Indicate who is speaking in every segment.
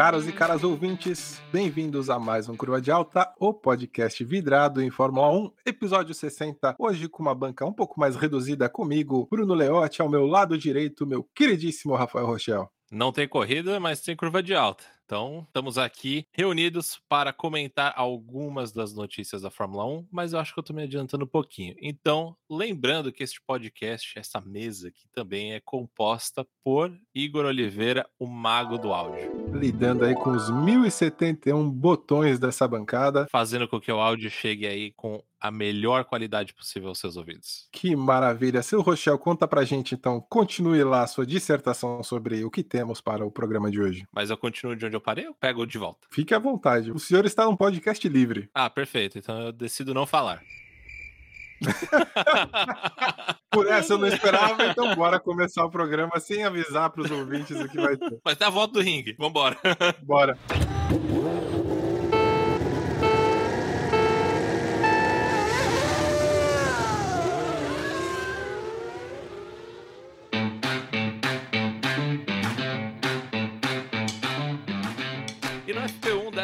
Speaker 1: Caros e caras ouvintes, bem-vindos a mais um Curva de Alta, o podcast vidrado em Fórmula 1, episódio 60. Hoje com uma banca um pouco mais reduzida comigo, Bruno Leotti, ao meu lado direito, meu queridíssimo Rafael Rochel.
Speaker 2: Não tem corrida, mas tem curva de alta. Então, estamos aqui reunidos para comentar algumas das notícias da Fórmula 1, mas eu acho que eu estou me adiantando um pouquinho. Então, lembrando que este podcast, essa mesa aqui também é composta por Igor Oliveira, o mago do áudio.
Speaker 1: Lidando aí com os 1071 botões dessa bancada.
Speaker 2: Fazendo com que o áudio chegue aí com a melhor qualidade possível aos seus ouvidos.
Speaker 1: Que maravilha. Seu Rochel, conta pra gente então, continue lá a sua dissertação sobre o que temos para o programa de hoje.
Speaker 2: Mas eu continuo de onde eu parei ou pego de volta?
Speaker 1: Fique à vontade. O senhor está num podcast livre.
Speaker 2: Ah, perfeito. Então eu decido não falar.
Speaker 1: Por essa eu não esperava, então bora começar o programa sem avisar para os ouvintes o que vai ter.
Speaker 2: Mas tá a volta do ringue, vambora.
Speaker 1: Bora.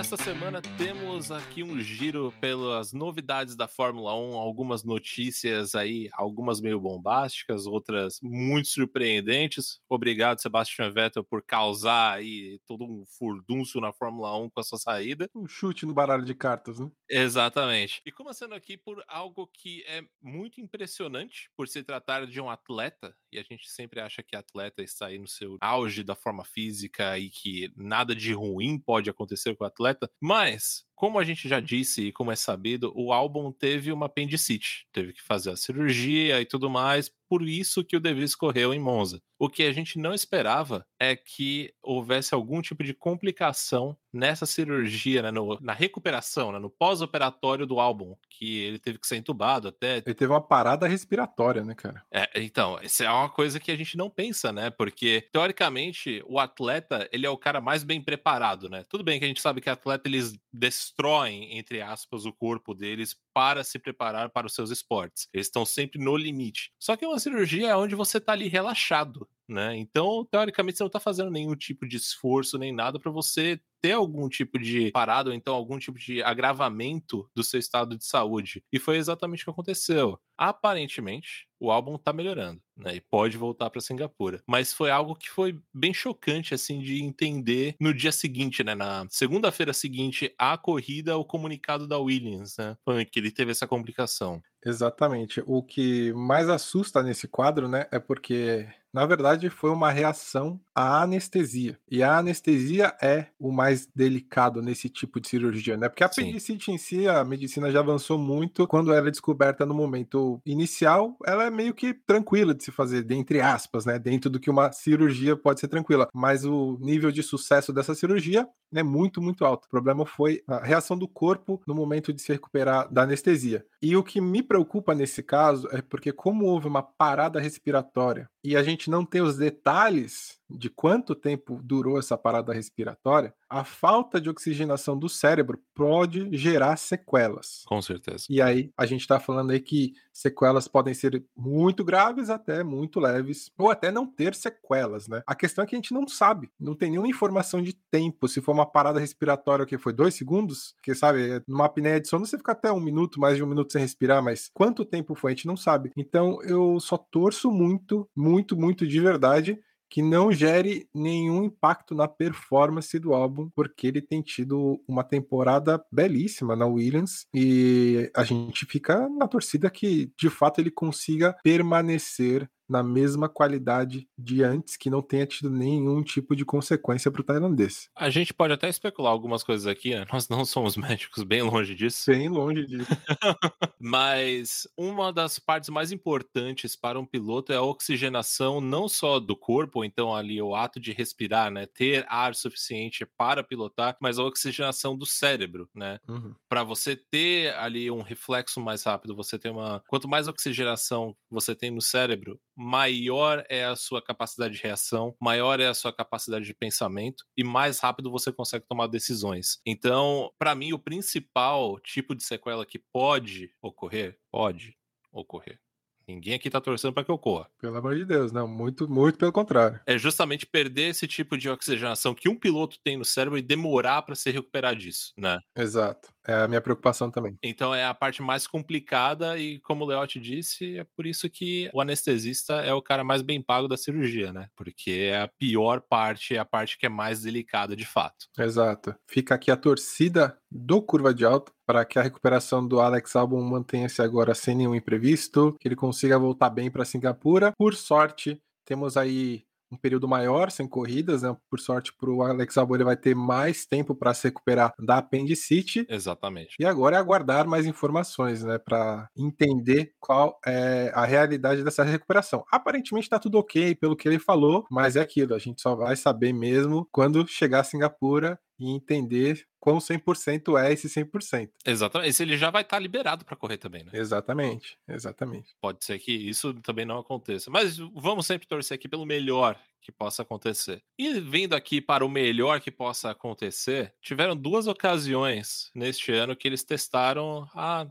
Speaker 2: FP1 desta semana temos aqui um giro pelas novidades da Fórmula 1, algumas notícias aí, algumas meio bombásticas, outras muito surpreendentes. Obrigado, Sebastian Vettel, por causar aí todo um furdunço na Fórmula 1 com a sua saída.
Speaker 1: Um chute no baralho de cartas, né?
Speaker 2: Exatamente. E começando aqui por algo que é muito impressionante por se tratar de um atleta, a gente sempre acha que atleta está aí no seu auge da forma física e que nada de ruim pode acontecer com o atleta, mas como a gente já disse e como é sabido, o álbum teve uma apendicite, teve que fazer a cirurgia e tudo mais, por isso que o De Vries correu em Monza. O que a gente não esperava é que houvesse algum tipo de complicação nessa cirurgia, né, no, na recuperação, né, no pós-operatório do álbum, que ele teve que ser entubado até.
Speaker 1: Ele teve uma parada respiratória, né, cara?
Speaker 2: É, então, isso é uma coisa que a gente não pensa, né? Porque, teoricamente, o atleta, ele é o cara mais bem preparado, né? Tudo bem que a gente sabe que atleta, eles destroem, entre aspas, o corpo deles para se preparar para os seus esportes. Eles estão sempre no limite. Só que uma cirurgia é onde você está ali relaxado, né? Então, teoricamente, você não está fazendo nenhum tipo de esforço nem nada para você ter algum tipo de parada ou então algum tipo de agravamento do seu estado de saúde. E foi exatamente o que aconteceu. Aparentemente, o álbum tá melhorando, né? E pode voltar para Singapura. Mas foi algo que foi bem chocante, assim, de entender no dia seguinte, né? Na segunda-feira seguinte à corrida, o comunicado da Williams, né? Que ele teve essa complicação.
Speaker 1: Exatamente. O que mais assusta nesse quadro, né, é porque na verdade foi uma reação à anestesia. E a anestesia é o mais delicado nesse tipo de cirurgia, né? Porque a apendicite em si, a medicina já avançou muito. Quando ela é descoberta no momento inicial, ela é meio que tranquila de se fazer, entre aspas, né? Dentro do que uma cirurgia pode ser tranquila. Mas o nível de sucesso dessa cirurgia é muito, muito alto. O problema foi a reação do corpo no momento de se recuperar da anestesia. E o que me preocupa nesse caso é porque, como houve uma parada respiratória e a gente não tem os detalhes de quanto tempo durou essa parada respiratória, a falta de oxigenação do cérebro pode gerar sequelas.
Speaker 2: Com certeza.
Speaker 1: E aí, a gente está falando aí que sequelas podem ser muito graves até muito leves, ou até não ter sequelas, né? A questão é que a gente não sabe, não tem nenhuma informação de tempo. Se for uma parada respiratória que foi dois segundos, que sabe, numa apneia de sono você fica até um minuto, mais de um minuto sem respirar, mas quanto tempo foi a gente não sabe. Então, eu só torço muito, muito, muito de verdade que não gere nenhum impacto na performance do álbum, porque ele tem tido uma temporada belíssima na Williams e a gente fica na torcida que de fato ele consiga permanecer na mesma qualidade de antes, que não tenha tido nenhum tipo de consequência para o tailandês.
Speaker 2: A gente pode até especular algumas coisas aqui, né? Nós não somos médicos, bem longe disso.
Speaker 1: Bem longe disso.
Speaker 2: Mas uma das partes mais importantes para um piloto é a oxigenação não só do corpo, então ali o ato de respirar, né? Ter ar suficiente para pilotar, mas a oxigenação do cérebro, né?
Speaker 1: Uhum.
Speaker 2: Para você ter ali um reflexo mais rápido, você tem uma. Quanto mais oxigenação você tem no cérebro, maior é a sua capacidade de reação, maior é a sua capacidade de pensamento e mais rápido você consegue tomar decisões. Então, para mim, o principal tipo de sequela que pode ocorrer, pode ocorrer, Ninguém aqui tá torcendo para que ocorra.
Speaker 1: Pelo amor de Deus, não, muito, muito pelo contrário.
Speaker 2: É justamente perder esse tipo de oxigenação que um piloto tem no cérebro e demorar para se recuperar disso, né?
Speaker 1: Exato. É a minha preocupação também.
Speaker 2: Então é a parte mais complicada e, como o Leote disse, é por isso que o anestesista é o cara mais bem pago da cirurgia, né? Porque é a pior parte, é a parte que é mais delicada de fato.
Speaker 1: Exato. Fica aqui a torcida do Curva de Alta para que a recuperação do Alex Albon mantenha-se agora sem nenhum imprevisto, que ele consiga voltar bem para Singapura. Por sorte, temos aí um período maior sem corridas, né? Por sorte para o Alex Albon ele vai ter mais tempo para se recuperar da apendicite.
Speaker 2: Exatamente.
Speaker 1: E agora é aguardar mais informações, né, para entender qual é a realidade dessa recuperação. Aparentemente está tudo ok pelo que ele falou, mas é aquilo, a gente só vai saber mesmo quando chegar a Singapura e entender quão 100% é esse 100%.
Speaker 2: Exatamente. Esse ele já vai estar tá liberado para correr também, né?
Speaker 1: Exatamente, exatamente.
Speaker 2: Pode ser que isso também não aconteça. Mas vamos sempre torcer aqui pelo melhor que possa acontecer. E vindo aqui para o melhor que possa acontecer, tiveram duas ocasiões neste ano que eles testaram a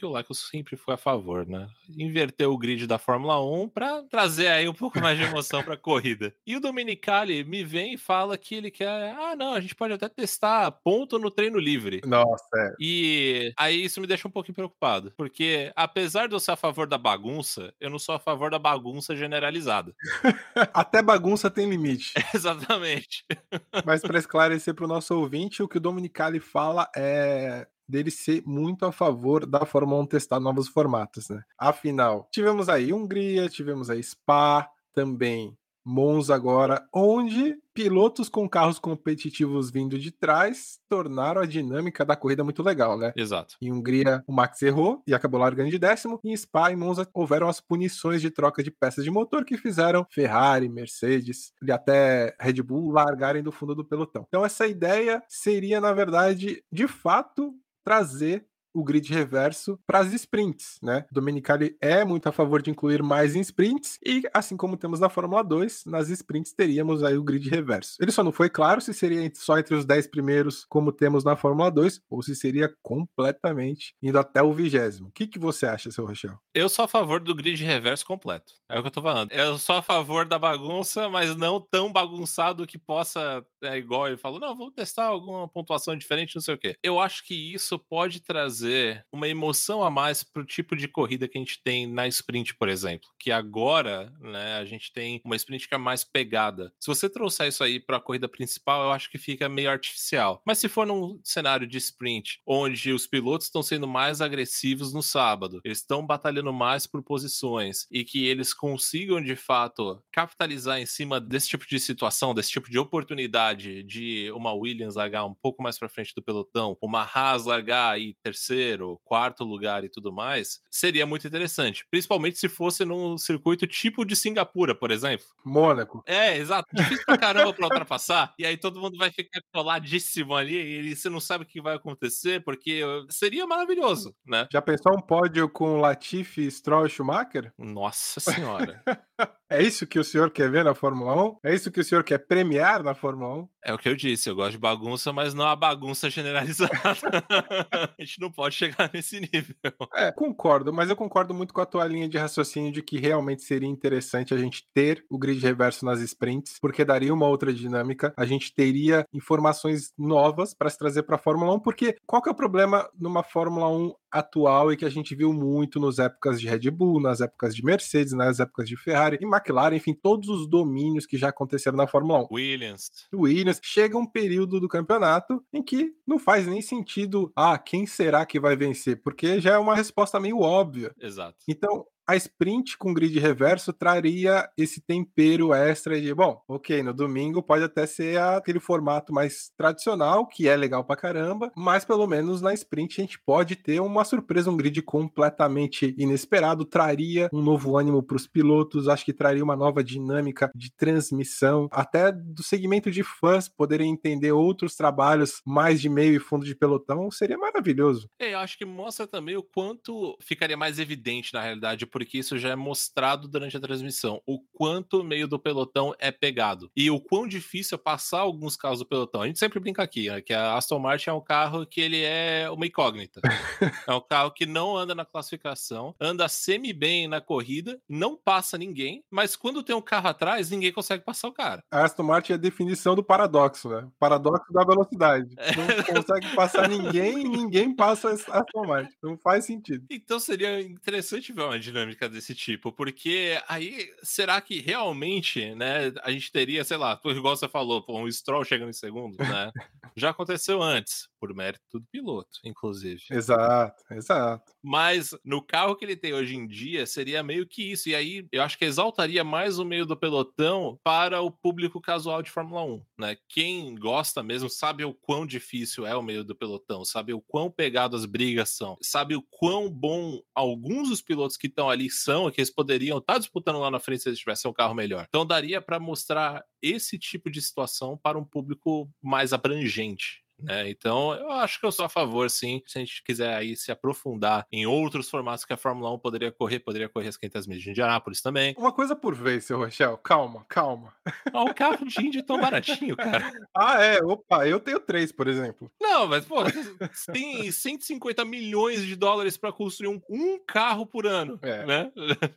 Speaker 2: que o Lacos sempre foi a favor, né? Inverter o grid da Fórmula 1 para trazer aí um pouco mais de emoção para a corrida. E o Dominicali me vem e fala que ele quer, ah, não, a gente pode até testar ponto no treino livre.
Speaker 1: Nossa, é.
Speaker 2: E aí isso me deixa um pouquinho preocupado, porque apesar de eu ser a favor da bagunça, eu não sou a favor da bagunça generalizada.
Speaker 1: até bagunça tem limite.
Speaker 2: Exatamente.
Speaker 1: Mas para esclarecer para o nosso ouvinte, o que o Dominicali fala é dele ser muito a favor da Fórmula 1 testar novos formatos, né? Afinal, tivemos aí Hungria, tivemos aí Spa, também Monza agora, onde pilotos com carros competitivos vindo de trás tornaram a dinâmica da corrida muito legal, né?
Speaker 2: Exato.
Speaker 1: Em Hungria, o Max errou e acabou largando de décimo. Em Spa e Monza houveram as punições de troca de peças de motor que fizeram Ferrari, Mercedes e até Red Bull largarem do fundo do pelotão. Então essa ideia seria, na verdade, de fato, trazer o grid reverso para as sprints, né? Domenicali é muito a favor de incluir mais em sprints e assim como temos na Fórmula 2, nas sprints teríamos aí o grid reverso. Ele só não foi claro se seria só entre os 10 primeiros como temos na Fórmula 2 ou se seria completamente indo até o vigésimo. O que, que você acha, seu Rochel?
Speaker 2: Eu sou a favor do grid reverso completo. É o que eu tô falando. Eu sou a favor da bagunça, mas não tão bagunçado que possa, é igual ele falou, não, vou testar alguma pontuação diferente, não sei o quê. Eu acho que isso pode trazer trazer uma emoção a mais para o tipo de corrida que a gente tem na sprint, por exemplo. Que agora, né, a gente tem uma sprint que é mais pegada. Se você trouxer isso aí para a corrida principal, eu acho que fica meio artificial. Mas se for num cenário de sprint, onde os pilotos estão sendo mais agressivos no sábado, eles estão batalhando mais por posições e que eles consigam de fato capitalizar em cima desse tipo de situação, desse tipo de oportunidade de uma Williams largar um pouco mais para frente do pelotão, uma Haas largar aí terceiro terceiro, quarto lugar e tudo mais, seria muito interessante. Principalmente se fosse num circuito tipo de Singapura, por exemplo.
Speaker 1: Mônaco.
Speaker 2: É, exato. Difícil pra caramba pra ultrapassar. e aí todo mundo vai ficar coladíssimo ali e você não sabe o que vai acontecer, porque seria maravilhoso, né?
Speaker 1: Já pensou um pódio com Latifi, Stroll e Schumacher?
Speaker 2: Nossa senhora.
Speaker 1: É isso que o senhor quer ver na Fórmula 1? É isso que o senhor quer premiar na Fórmula 1?
Speaker 2: É o que eu disse, eu gosto de bagunça, mas não a bagunça generalizada. a gente não pode chegar nesse nível.
Speaker 1: É, concordo, mas eu concordo muito com a tua linha de raciocínio de que realmente seria interessante a gente ter o grid reverso nas sprints, porque daria uma outra dinâmica, a gente teria informações novas para se trazer para a Fórmula 1, porque qual que é o problema numa Fórmula 1 atual e que a gente viu muito nas épocas de Red Bull, nas épocas de Mercedes, nas épocas de Ferrari e McLaren, enfim, todos os domínios que já aconteceram na Fórmula 1.
Speaker 2: Williams.
Speaker 1: Williams. Chega um período do campeonato em que não faz nem sentido, ah, quem será que vai vencer? Porque já é uma resposta meio óbvia.
Speaker 2: Exato.
Speaker 1: Então, a sprint com grid reverso traria esse tempero extra de, bom, ok, no domingo pode até ser aquele formato mais tradicional, que é legal pra caramba, mas pelo menos na sprint a gente pode ter uma surpresa, um grid completamente inesperado, traria um novo ânimo para os pilotos, acho que traria uma nova dinâmica de transmissão, até do segmento de fãs poderem entender outros trabalhos mais de meio e fundo de pelotão, seria maravilhoso.
Speaker 2: É, eu acho que mostra também o quanto ficaria mais evidente na realidade, por porque isso já é mostrado durante a transmissão, o quanto o meio do pelotão é pegado e o quão difícil é passar alguns carros do pelotão. A gente sempre brinca aqui, né, que a Aston Martin é um carro que ele é uma incógnita. é um carro que não anda na classificação, anda semi bem na corrida, não passa ninguém, mas quando tem um carro atrás, ninguém consegue passar o cara.
Speaker 1: A Aston Martin é a definição do paradoxo, né? Paradoxo da velocidade. Não consegue passar ninguém ninguém passa a Aston Martin. Não faz sentido.
Speaker 2: Então seria interessante ver uma dinâmica desse tipo, porque aí será que realmente, né, a gente teria, sei lá, igual você falou, pô, um Stroll chegando em segundo, né? Já aconteceu antes, por mérito do piloto, inclusive.
Speaker 1: Exato, exato.
Speaker 2: Mas no carro que ele tem hoje em dia, seria meio que isso. E aí eu acho que exaltaria mais o meio do pelotão para o público casual de Fórmula 1, né? Quem gosta mesmo sabe o quão difícil é o meio do pelotão, sabe o quão pegado as brigas são, sabe o quão bom alguns dos pilotos que estão ali são, que eles poderiam estar tá disputando lá na frente se eles tivessem um carro melhor. Então daria para mostrar esse tipo de situação para um público mais abrangente. Né? Então, eu acho que eu sou a favor, sim. Se a gente quiser aí se aprofundar em outros formatos que a Fórmula 1 poderia correr, poderia correr as 500 milhas de Indianápolis também.
Speaker 1: Uma coisa por vez, seu Rochel. Calma, calma.
Speaker 2: Ah, o carro de Indy tão baratinho, cara.
Speaker 1: ah, é? Opa, eu tenho três, por exemplo.
Speaker 2: Não, mas, pô, tem 150 milhões de dólares para construir um, um carro por ano, é, né?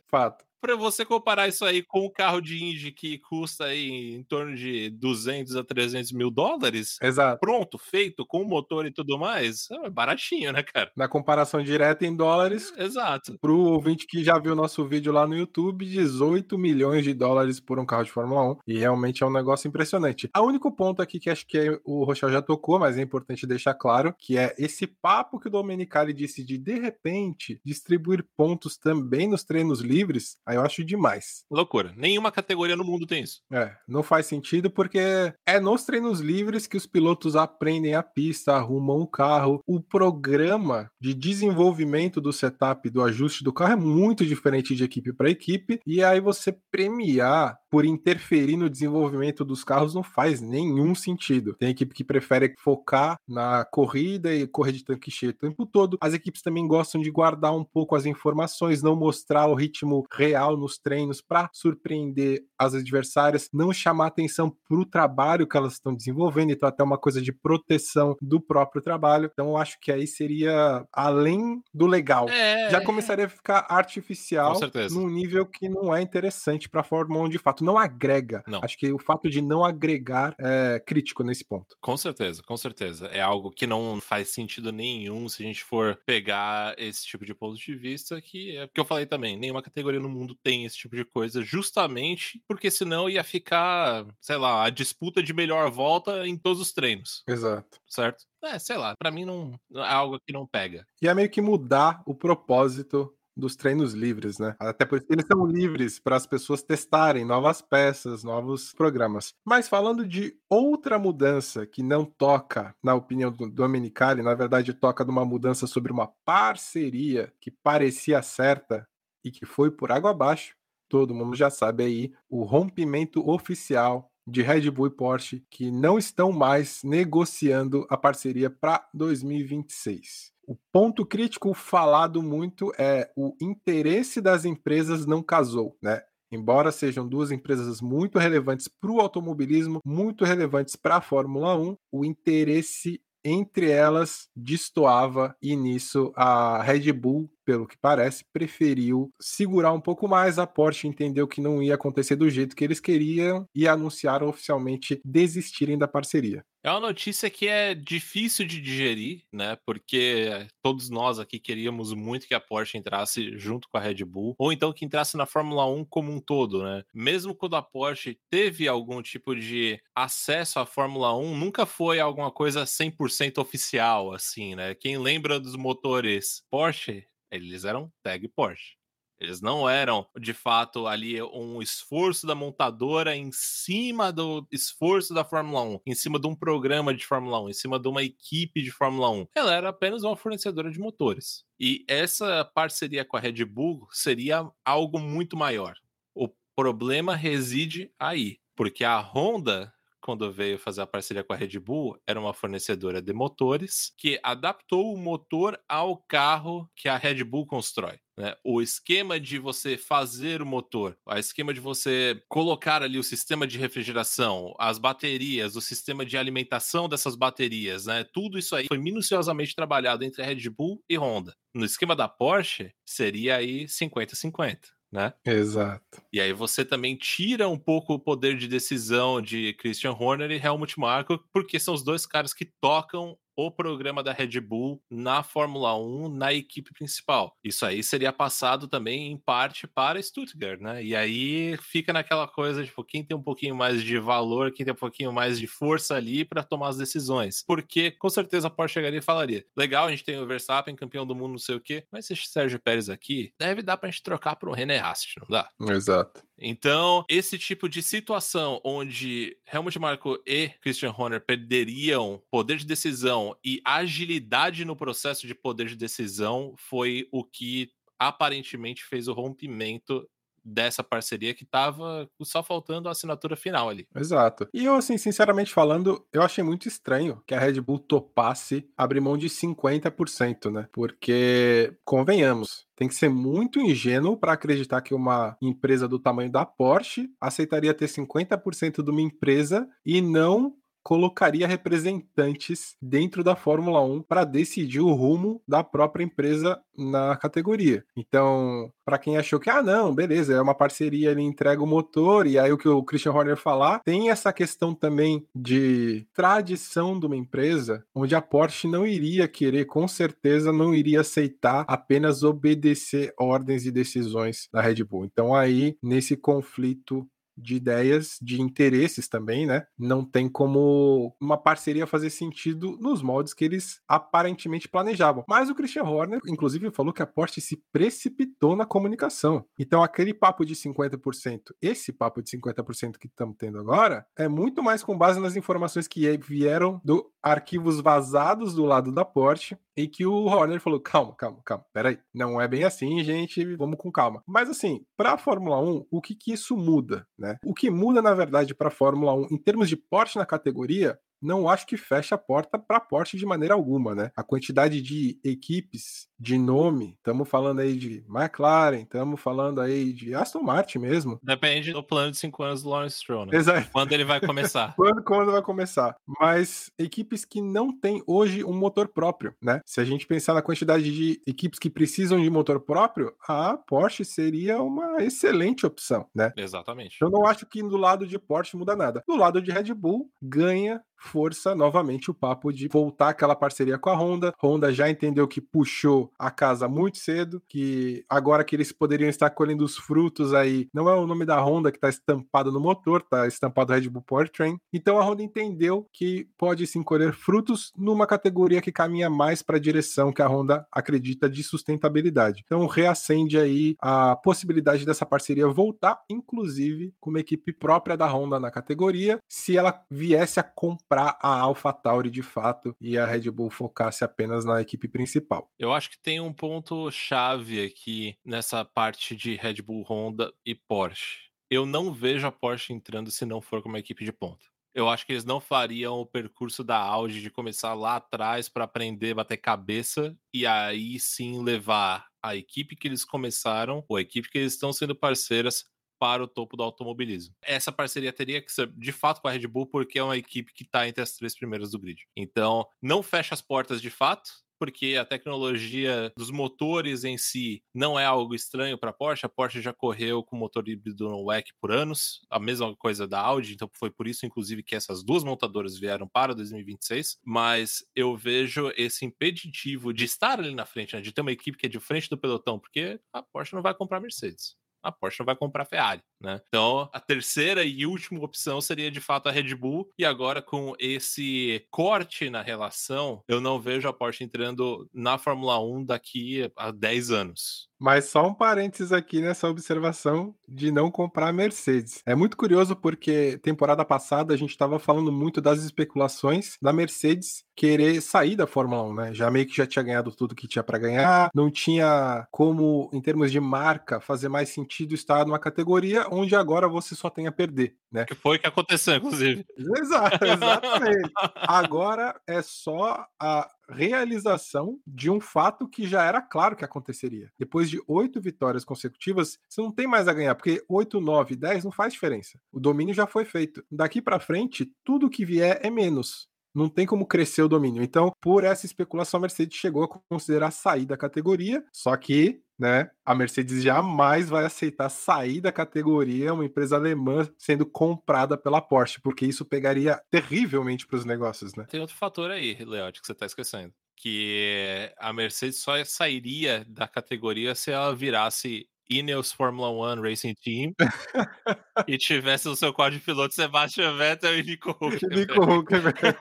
Speaker 1: Fato
Speaker 2: para você comparar isso aí com o carro de Indy que custa aí em torno de 200 a 300 mil dólares.
Speaker 1: Exato.
Speaker 2: Pronto, feito, com motor e tudo mais, é baratinho, né, cara?
Speaker 1: Na comparação direta em dólares.
Speaker 2: Exato.
Speaker 1: Pro ouvinte que já viu nosso vídeo lá no YouTube, 18 milhões de dólares por um carro de Fórmula 1. E realmente é um negócio impressionante. O único ponto aqui que acho que o Rochel já tocou, mas é importante deixar claro, que é esse papo que o Domenicali disse de, de repente, distribuir pontos também nos treinos livres. Eu acho demais.
Speaker 2: Loucura. Nenhuma categoria no mundo tem isso.
Speaker 1: É, não faz sentido porque é nos treinos livres que os pilotos aprendem a pista, arrumam o carro. O programa de desenvolvimento do setup, do ajuste do carro é muito diferente de equipe para equipe. E aí você premiar por interferir no desenvolvimento dos carros não faz nenhum sentido. Tem equipe que prefere focar na corrida e correr de tanque cheio o tempo todo. As equipes também gostam de guardar um pouco as informações, não mostrar o ritmo real nos treinos para surpreender as adversárias, não chamar atenção para o trabalho que elas estão desenvolvendo, então até uma coisa de proteção do próprio trabalho. Então eu acho que aí seria além do legal. É... Já começaria a ficar artificial num nível que não é interessante para a Fórmula 1 de fato não agrega. Não. Acho que o fato de não agregar é crítico nesse ponto.
Speaker 2: Com certeza, com certeza. É algo que não faz sentido nenhum se a gente for pegar esse tipo de ponto de vista, que é o que eu falei também, nenhuma categoria no mundo tem esse tipo de coisa, justamente porque senão ia ficar, sei lá, a disputa de melhor volta em todos os treinos.
Speaker 1: Exato.
Speaker 2: Certo? É, sei lá, para mim não é algo que não pega.
Speaker 1: E é meio que mudar o propósito dos treinos livres, né? Até porque eles são livres para as pessoas testarem novas peças, novos programas. Mas falando de outra mudança que não toca, na opinião do Domenicali, na verdade toca numa mudança sobre uma parceria que parecia certa e que foi por água abaixo, todo mundo já sabe aí o rompimento oficial de Red Bull e Porsche que não estão mais negociando a parceria para 2026. O ponto crítico falado muito é o interesse das empresas não casou, né? Embora sejam duas empresas muito relevantes para o automobilismo, muito relevantes para a Fórmula 1, o interesse entre elas destoava e nisso a Red Bull, pelo que parece, preferiu segurar um pouco mais. A Porsche entendeu que não ia acontecer do jeito que eles queriam e anunciaram oficialmente desistirem da parceria.
Speaker 2: É uma notícia que é difícil de digerir, né? Porque todos nós aqui queríamos muito que a Porsche entrasse junto com a Red Bull, ou então que entrasse na Fórmula 1 como um todo, né? Mesmo quando a Porsche teve algum tipo de acesso à Fórmula 1, nunca foi alguma coisa 100% oficial, assim, né? Quem lembra dos motores Porsche, eles eram tag Porsche. Eles não eram, de fato, ali um esforço da montadora em cima do esforço da Fórmula 1, em cima de um programa de Fórmula 1, em cima de uma equipe de Fórmula 1. Ela era apenas uma fornecedora de motores. E essa parceria com a Red Bull seria algo muito maior. O problema reside aí, porque a Honda quando veio fazer a parceria com a Red Bull, era uma fornecedora de motores que adaptou o motor ao carro que a Red Bull constrói. Né? O esquema de você fazer o motor, o esquema de você colocar ali o sistema de refrigeração, as baterias, o sistema de alimentação dessas baterias, né? Tudo isso aí foi minuciosamente trabalhado entre a Red Bull e Honda. No esquema da Porsche, seria aí 50-50 né?
Speaker 1: Exato.
Speaker 2: E aí você também tira um pouco o poder de decisão de Christian Horner e Helmut Marko, porque são os dois caras que tocam o programa da Red Bull na Fórmula 1 na equipe principal. Isso aí seria passado também em parte para Stuttgart, né? E aí fica naquela coisa, tipo, quem tem um pouquinho mais de valor, quem tem um pouquinho mais de força ali para tomar as decisões. Porque com certeza a Porsche chegaria e falaria: legal, a gente tem o Verstappen, campeão do mundo, não sei o quê, mas esse Sérgio Pérez aqui deve dar pra gente trocar para o René Rast, não dá?
Speaker 1: Exato.
Speaker 2: Então, esse tipo de situação onde Helmut Marko e Christian Horner perderiam poder de decisão e agilidade no processo de poder de decisão foi o que aparentemente fez o rompimento dessa parceria que tava só faltando a assinatura final ali.
Speaker 1: Exato. E eu, assim, sinceramente falando, eu achei muito estranho que a Red Bull topasse abrir mão de 50%, né? Porque, convenhamos, tem que ser muito ingênuo para acreditar que uma empresa do tamanho da Porsche aceitaria ter 50% de uma empresa e não colocaria representantes dentro da Fórmula 1 para decidir o rumo da própria empresa na categoria. Então, para quem achou que, ah, não, beleza, é uma parceria, ele entrega o motor, e aí o que o Christian Horner falar, tem essa questão também de tradição de uma empresa, onde a Porsche não iria querer, com certeza, não iria aceitar apenas obedecer ordens e decisões da Red Bull. Então, aí, nesse conflito de ideias, de interesses também, né? Não tem como uma parceria fazer sentido nos moldes que eles aparentemente planejavam. Mas o Christian Horner, inclusive, falou que a Porsche se precipitou na comunicação. Então, aquele papo de 50%, esse papo de 50% que estamos tendo agora, é muito mais com base nas informações que vieram do arquivos vazados do lado da Porsche e que o Horner falou: calma, calma, calma, peraí, não é bem assim, gente, vamos com calma. Mas assim, para a Fórmula 1, o que, que isso muda? Né? O que muda, na verdade, para a Fórmula 1 em termos de porte na categoria não acho que fecha a porta para a Porsche de maneira alguma, né? A quantidade de equipes de nome, estamos falando aí de McLaren, estamos falando aí de Aston Martin mesmo.
Speaker 2: Depende do plano de cinco anos do Lawrence Stroll, né?
Speaker 1: Exato.
Speaker 2: Quando ele vai começar.
Speaker 1: quando, quando vai começar. Mas equipes que não têm hoje um motor próprio, né? Se a gente pensar na quantidade de equipes que precisam de motor próprio, a Porsche seria uma excelente opção, né?
Speaker 2: Exatamente.
Speaker 1: Eu não acho que do lado de Porsche muda nada. Do lado de Red Bull, ganha força novamente o papo de voltar aquela parceria com a Honda. Honda já entendeu que puxou a casa muito cedo, que agora que eles poderiam estar colhendo os frutos aí, não é o nome da Honda que está estampado no motor, tá estampado Red Bull Powertrain. Então a Honda entendeu que pode sim colher frutos numa categoria que caminha mais para a direção que a Honda acredita de sustentabilidade. Então reacende aí a possibilidade dessa parceria voltar, inclusive com uma equipe própria da Honda na categoria, se ela viesse a comprar para a AlphaTauri de fato e a Red Bull focasse apenas na equipe principal.
Speaker 2: Eu acho que tem um ponto chave aqui nessa parte de Red Bull, Honda e Porsche. Eu não vejo a Porsche entrando se não for com uma equipe de ponta. Eu acho que eles não fariam o percurso da Audi de começar lá atrás para aprender, bater cabeça e aí sim levar a equipe que eles começaram, ou a equipe que eles estão sendo parceiras, para o topo do automobilismo. Essa parceria teria que ser de fato com a Red Bull, porque é uma equipe que está entre as três primeiras do grid. Então, não fecha as portas de fato, porque a tecnologia dos motores em si não é algo estranho para a Porsche. A Porsche já correu com motor híbrido no WEC por anos, a mesma coisa da Audi, então foi por isso, inclusive, que essas duas montadoras vieram para 2026. Mas eu vejo esse impeditivo de estar ali na frente, né, de ter uma equipe que é de frente do pelotão, porque a Porsche não vai comprar Mercedes a Porsche não vai comprar Ferrari, né? Então, a terceira e última opção seria de fato a Red Bull, e agora com esse corte na relação, eu não vejo a Porsche entrando na Fórmula 1 daqui a 10 anos.
Speaker 1: Mas só um parênteses aqui nessa observação de não comprar a Mercedes. É muito curioso porque temporada passada a gente estava falando muito das especulações da Mercedes querer sair da Fórmula 1, né? Já meio que já tinha ganhado tudo que tinha para ganhar, não tinha como, em termos de marca, fazer mais sentido estar numa categoria onde agora você só tem a perder, né?
Speaker 2: Que foi o que aconteceu, inclusive.
Speaker 1: Exato, exatamente. agora é só a realização de um fato que já era claro que aconteceria. Depois de oito vitórias consecutivas, você não tem mais a ganhar, porque oito, nove, dez não faz diferença. O domínio já foi feito. Daqui para frente, tudo que vier é menos não tem como crescer o domínio. Então, por essa especulação, a Mercedes chegou a considerar sair da categoria, só que né? A Mercedes jamais vai aceitar sair da categoria uma empresa alemã sendo comprada pela Porsche, porque isso pegaria terrivelmente para os negócios, né?
Speaker 2: Tem outro fator aí, Leote, que você está esquecendo. Que a Mercedes só sairia da categoria se ela virasse Ineos Formula One Racing Team e tivesse no seu quadro de piloto Sebastian Vettel e Nico Huckenberg.
Speaker 1: Nico Huckenberg.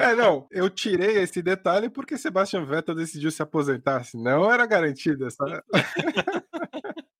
Speaker 1: É, não, eu tirei esse detalhe porque Sebastian Vettel decidiu se aposentar, senão era garantido essa.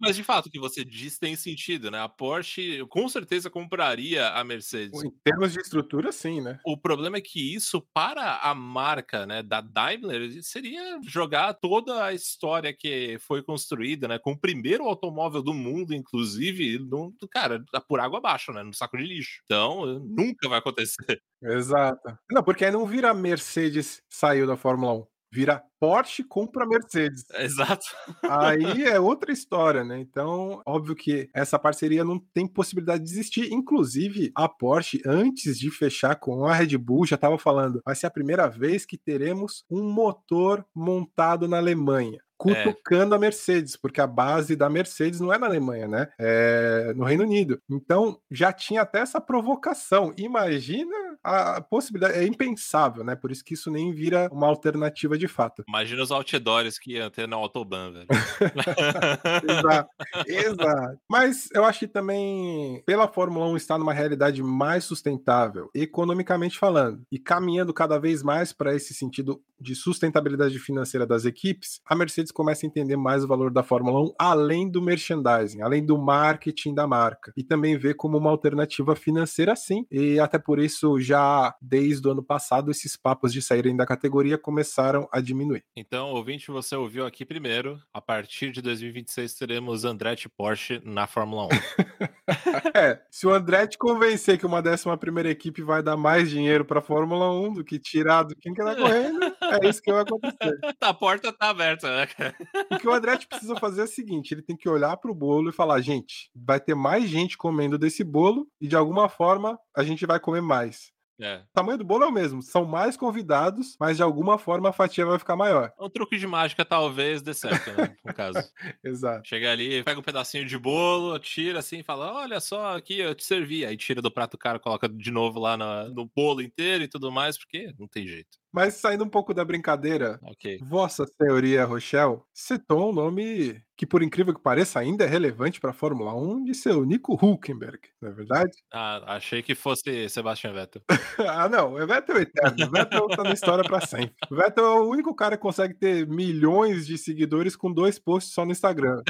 Speaker 2: Mas de fato, o que você diz tem sentido, né? A Porsche com certeza compraria a Mercedes.
Speaker 1: Em termos de estrutura, sim, né?
Speaker 2: O problema é que isso, para a marca né, da Daimler, seria jogar toda a história que foi construída, né? Com o primeiro automóvel do mundo, inclusive, no, cara, por água abaixo, né? No saco de lixo. Então, nunca vai acontecer.
Speaker 1: Exato. Não, porque aí não vira Mercedes saiu da Fórmula 1 vira Porsche compra Mercedes.
Speaker 2: Exato.
Speaker 1: Aí é outra história, né? Então, óbvio que essa parceria não tem possibilidade de existir. Inclusive, a Porsche, antes de fechar com a Red Bull, já estava falando: vai ser a primeira vez que teremos um motor montado na Alemanha cutucando é. a Mercedes, porque a base da Mercedes não é na Alemanha, né? É no Reino Unido. Então já tinha até essa provocação. Imagina a possibilidade, é impensável, né? Por isso que isso nem vira uma alternativa de fato.
Speaker 2: Imagina os outdoors que iam ter na Autobahn, velho.
Speaker 1: exato, exato. Mas eu acho que também, pela Fórmula 1 estar numa realidade mais sustentável, economicamente falando, e caminhando cada vez mais para esse sentido de sustentabilidade financeira das equipes, a Mercedes começa a entender mais o valor da Fórmula 1, além do merchandising, além do marketing da marca, e também vê como uma alternativa financeira sim, e até por isso já desde o ano passado esses papos de saírem da categoria começaram a diminuir.
Speaker 2: Então, ouvinte, você ouviu aqui primeiro, a partir de 2026 teremos Andretti Porsche na Fórmula 1.
Speaker 1: é, se o Andretti convencer que uma décima primeira equipe vai dar mais dinheiro para a Fórmula 1 do que tirar do quem que tá correndo, é isso que vai acontecer.
Speaker 2: A porta tá aberta, né, cara?
Speaker 1: O que o Andretti precisa fazer é o seguinte: ele tem que olhar pro bolo e falar, gente, vai ter mais gente comendo desse bolo e de alguma forma a gente vai comer mais. É. O tamanho do bolo é o mesmo. São mais convidados, mas de alguma forma a fatia vai ficar maior.
Speaker 2: Um truque de mágica talvez dê certo, né? No caso.
Speaker 1: Exato.
Speaker 2: Chega ali, pega um pedacinho de bolo, tira assim, fala: Olha só, aqui eu te servi. Aí tira do prato o cara, coloca de novo lá no, no bolo inteiro e tudo mais, porque não tem jeito.
Speaker 1: Mas saindo um pouco da brincadeira,
Speaker 2: okay.
Speaker 1: Vossa Senhoria Rochelle citou um nome que, por incrível que pareça, ainda é relevante para a Fórmula 1 de seu Nico Huckenberg, não é verdade?
Speaker 2: Ah, achei que fosse Sebastian Vettel.
Speaker 1: ah, não, o Vettel é eterno. O Vettel tá na história para sempre. O Vettel é o único cara que consegue ter milhões de seguidores com dois posts só no Instagram.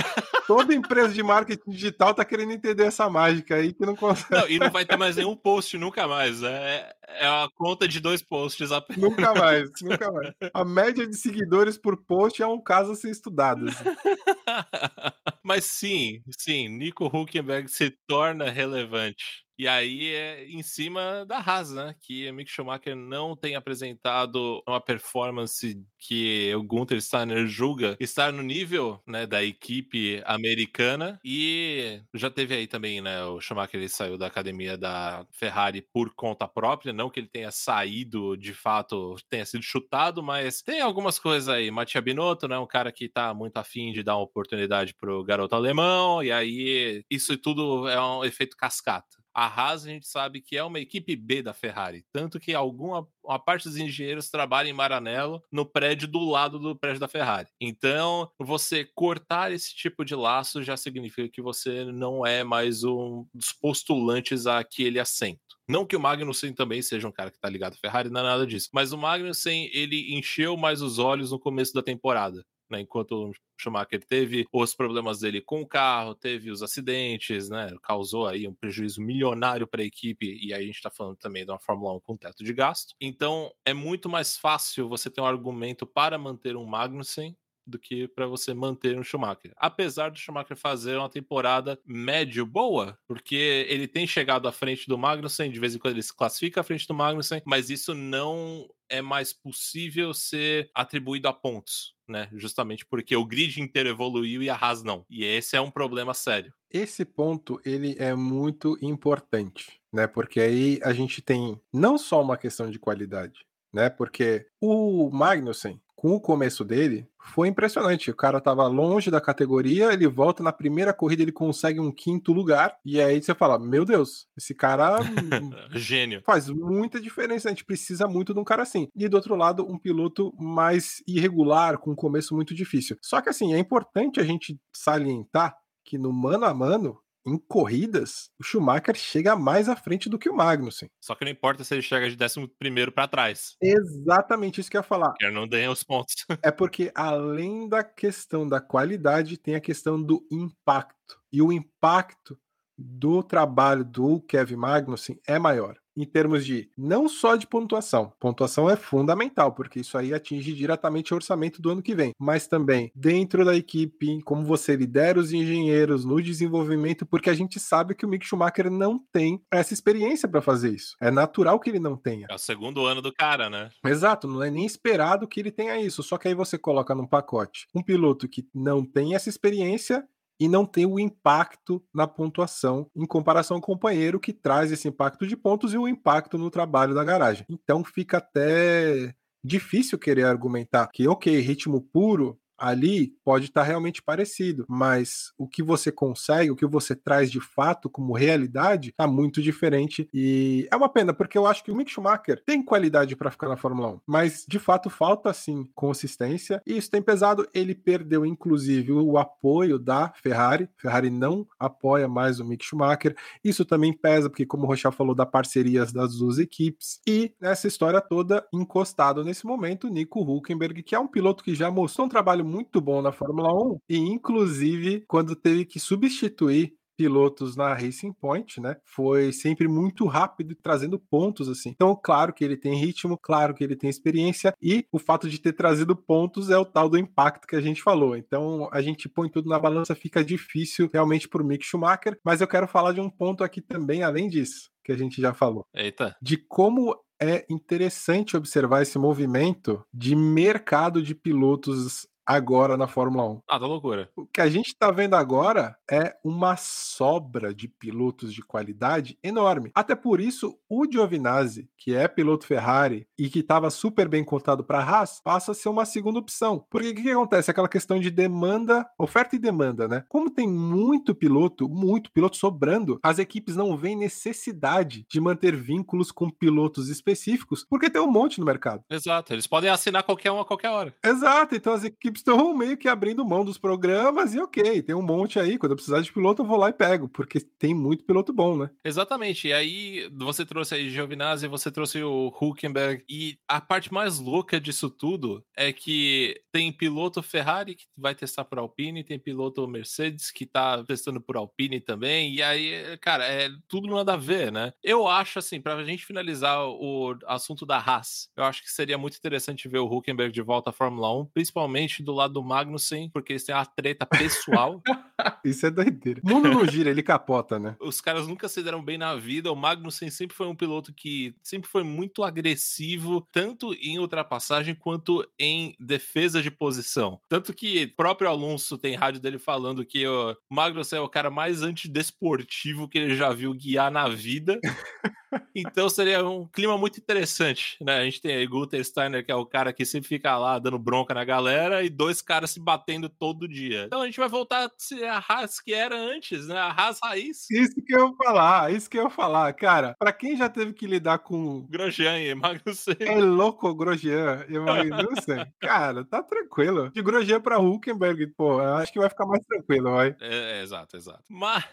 Speaker 1: Toda empresa de marketing digital tá querendo entender essa mágica aí que não consegue. Não,
Speaker 2: e não vai ter mais nenhum post nunca mais. É, é a conta de dois posts apenas.
Speaker 1: Nunca mais, nunca mais. A média de seguidores por post é um caso a ser estudado. Assim.
Speaker 2: Mas sim, sim, Nico Huckenberg se torna relevante. E aí é em cima da Haas, né? Que Mick Schumacher não tem apresentado uma performance que o Gunther Steiner julga estar no nível né, da equipe americana. E já teve aí também, né? O Schumacher ele saiu da academia da Ferrari por conta própria. Não que ele tenha saído de fato, tenha sido chutado, mas tem algumas coisas aí. Mattia Binotto, né? Um cara que tá muito afim de dar uma oportunidade pro garoto alemão. E aí isso tudo é um efeito cascata. A Haas a gente sabe que é uma equipe B da Ferrari, tanto que alguma uma parte dos engenheiros trabalha em Maranello, no prédio do lado do prédio da Ferrari. Então, você cortar esse tipo de laço já significa que você não é mais um dos postulantes àquele assento. Não que o Magnussen também seja um cara que tá ligado à Ferrari, não é nada disso. Mas o Magnussen, ele encheu mais os olhos no começo da temporada né? Enquanto o Schumacher teve os problemas dele com o carro, teve os acidentes, né? Causou aí um prejuízo milionário para a equipe, e aí a gente está falando também de uma Fórmula 1 com teto de gasto. Então é muito mais fácil você ter um argumento para manter um Magnussen do que para você manter um Schumacher. Apesar do Schumacher fazer uma temporada médio boa, porque ele tem chegado à frente do Magnussen, de vez em quando ele se classifica à frente do Magnussen, mas isso não é mais possível ser atribuído a pontos, né? Justamente porque o grid inteiro evoluiu e a Haas não. E esse é um problema sério.
Speaker 1: Esse ponto ele é muito importante, né? Porque aí a gente tem não só uma questão de qualidade, né? Porque o Magnussen, com o começo dele, foi impressionante. O cara tava longe da categoria, ele volta na primeira corrida, ele consegue um quinto lugar, e aí você fala: Meu Deus, esse cara.
Speaker 2: Gênio.
Speaker 1: Faz muita diferença, a gente precisa muito de um cara assim. E do outro lado, um piloto mais irregular, com um começo muito difícil. Só que assim, é importante a gente salientar que no mano a mano, em corridas, o Schumacher chega mais à frente do que o Magnussen.
Speaker 2: Só que não importa se ele chega de 11 para trás.
Speaker 1: Exatamente isso que eu ia falar.
Speaker 2: Ele não ganha os pontos.
Speaker 1: é porque, além da questão da qualidade, tem a questão do impacto. E o impacto do trabalho do Kevin Magnussen é maior em termos de não só de pontuação. Pontuação é fundamental, porque isso aí atinge diretamente o orçamento do ano que vem, mas também dentro da equipe, como você lidera os engenheiros no desenvolvimento, porque a gente sabe que o Mick Schumacher não tem essa experiência para fazer isso. É natural que ele não tenha.
Speaker 2: É o segundo ano do cara, né?
Speaker 1: Exato, não é nem esperado que ele tenha isso. Só que aí você coloca num pacote um piloto que não tem essa experiência e não tem o impacto na pontuação em comparação ao companheiro que traz esse impacto de pontos e o impacto no trabalho da garagem. Então fica até difícil querer argumentar que, ok, ritmo puro ali pode estar tá realmente parecido, mas o que você consegue, o que você traz de fato como realidade, está muito diferente e é uma pena porque eu acho que o Mick Schumacher tem qualidade para ficar na Fórmula 1, mas de fato falta sim consistência e isso tem pesado. Ele perdeu inclusive o apoio da Ferrari. Ferrari não apoia mais o Mick Schumacher. Isso também pesa porque como o falou da parcerias das duas equipes e nessa história toda encostado nesse momento Nico Huckenberg, que é um piloto que já mostrou um trabalho muito bom na Fórmula 1 e inclusive quando teve que substituir pilotos na Racing Point, né? Foi sempre muito rápido e trazendo pontos assim. Então, claro que ele tem ritmo, claro que ele tem experiência e o fato de ter trazido pontos é o tal do impacto que a gente falou. Então, a gente põe tudo na balança, fica difícil realmente para o Mick Schumacher, mas eu quero falar de um ponto aqui também além disso, que a gente já falou.
Speaker 2: Eita.
Speaker 1: De como é interessante observar esse movimento de mercado de pilotos agora na Fórmula 1.
Speaker 2: Ah, tá loucura.
Speaker 1: O que a gente está vendo agora é uma sobra de pilotos de qualidade enorme. Até por isso, o Giovinazzi, que é piloto Ferrari e que estava super bem contado para a Haas, passa a ser uma segunda opção. Porque o que, que acontece? Aquela questão de demanda, oferta e demanda, né? Como tem muito piloto, muito piloto sobrando, as equipes não veem necessidade de manter vínculos com pilotos específicos, porque tem um monte no mercado.
Speaker 2: Exato, eles podem assinar qualquer um a qualquer hora.
Speaker 1: Exato, então as equipes estão meio que abrindo mão dos programas e ok, tem um monte aí. Quando eu precisar de piloto, eu vou lá e pego, porque tem muito piloto bom, né?
Speaker 2: Exatamente. E aí você trouxe aí Giovinazzi, você trouxe o Huckenberg. E a parte mais louca disso tudo é que tem piloto Ferrari que vai testar por Alpine, tem piloto Mercedes que tá testando por Alpine também. E aí, cara, é tudo nada a ver, né? Eu acho assim, pra gente finalizar o assunto da Haas, eu acho que seria muito interessante ver o Huckenberg de volta à Fórmula 1, principalmente do do lado do Magnussen, porque eles têm uma treta pessoal.
Speaker 1: Isso é doideira. O mundo não gira, ele capota, né?
Speaker 2: Os caras nunca se deram bem na vida. O Magnussen sempre foi um piloto que sempre foi muito agressivo, tanto em ultrapassagem quanto em defesa de posição. Tanto que o próprio Alonso tem rádio dele falando que o Magnussen é o cara mais antidesportivo que ele já viu guiar na vida. Então seria um clima muito interessante, né? A gente tem aí Guter Steiner, que é o cara que sempre fica lá dando bronca na galera, e dois caras se batendo todo dia. Então a gente vai voltar a a Haas que era antes, né? A Haas raiz.
Speaker 1: Isso que eu ia falar, isso que eu ia falar. Cara, pra quem já teve que lidar com...
Speaker 2: Grosjean e Magnussen.
Speaker 1: É louco Grosjean e Magnussen. cara, tá tranquilo. De Grosjean pra Huckenberg, pô, acho que vai ficar mais tranquilo, vai.
Speaker 2: É, é exato, exato. Mas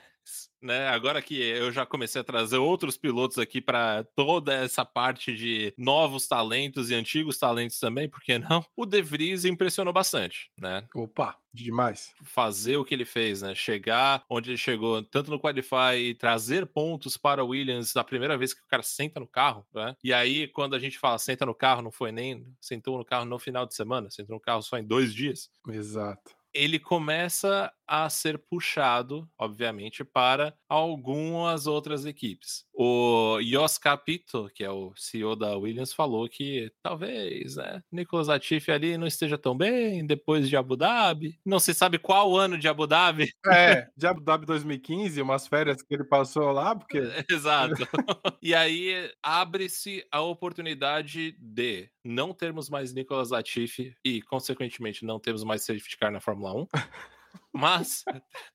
Speaker 2: né? Agora que eu já comecei a trazer outros pilotos aqui para toda essa parte de novos talentos e antigos talentos também, por que não? O De Vries impressionou bastante, né?
Speaker 1: Opa, demais.
Speaker 2: Fazer o que ele fez, né? Chegar onde ele chegou, tanto no Qualify e trazer pontos para o Williams da primeira vez que o cara senta no carro, né? E aí, quando a gente fala senta no carro, não foi nem sentou no carro no final de semana, sentou no carro só em dois dias.
Speaker 1: Exato
Speaker 2: ele começa a ser puxado, obviamente, para algumas outras equipes. O Jos Capito, que é o CEO da Williams, falou que talvez, né, Nicolas Latifi ali não esteja tão bem depois de Abu Dhabi. Não se sabe qual ano de Abu Dhabi.
Speaker 1: É, de Abu Dhabi 2015, umas férias que ele passou lá, porque...
Speaker 2: Exato. e aí abre-se a oportunidade de não termos mais Nicolas Latifi e, consequentemente, não termos mais safety car na Fórmula 1. Mas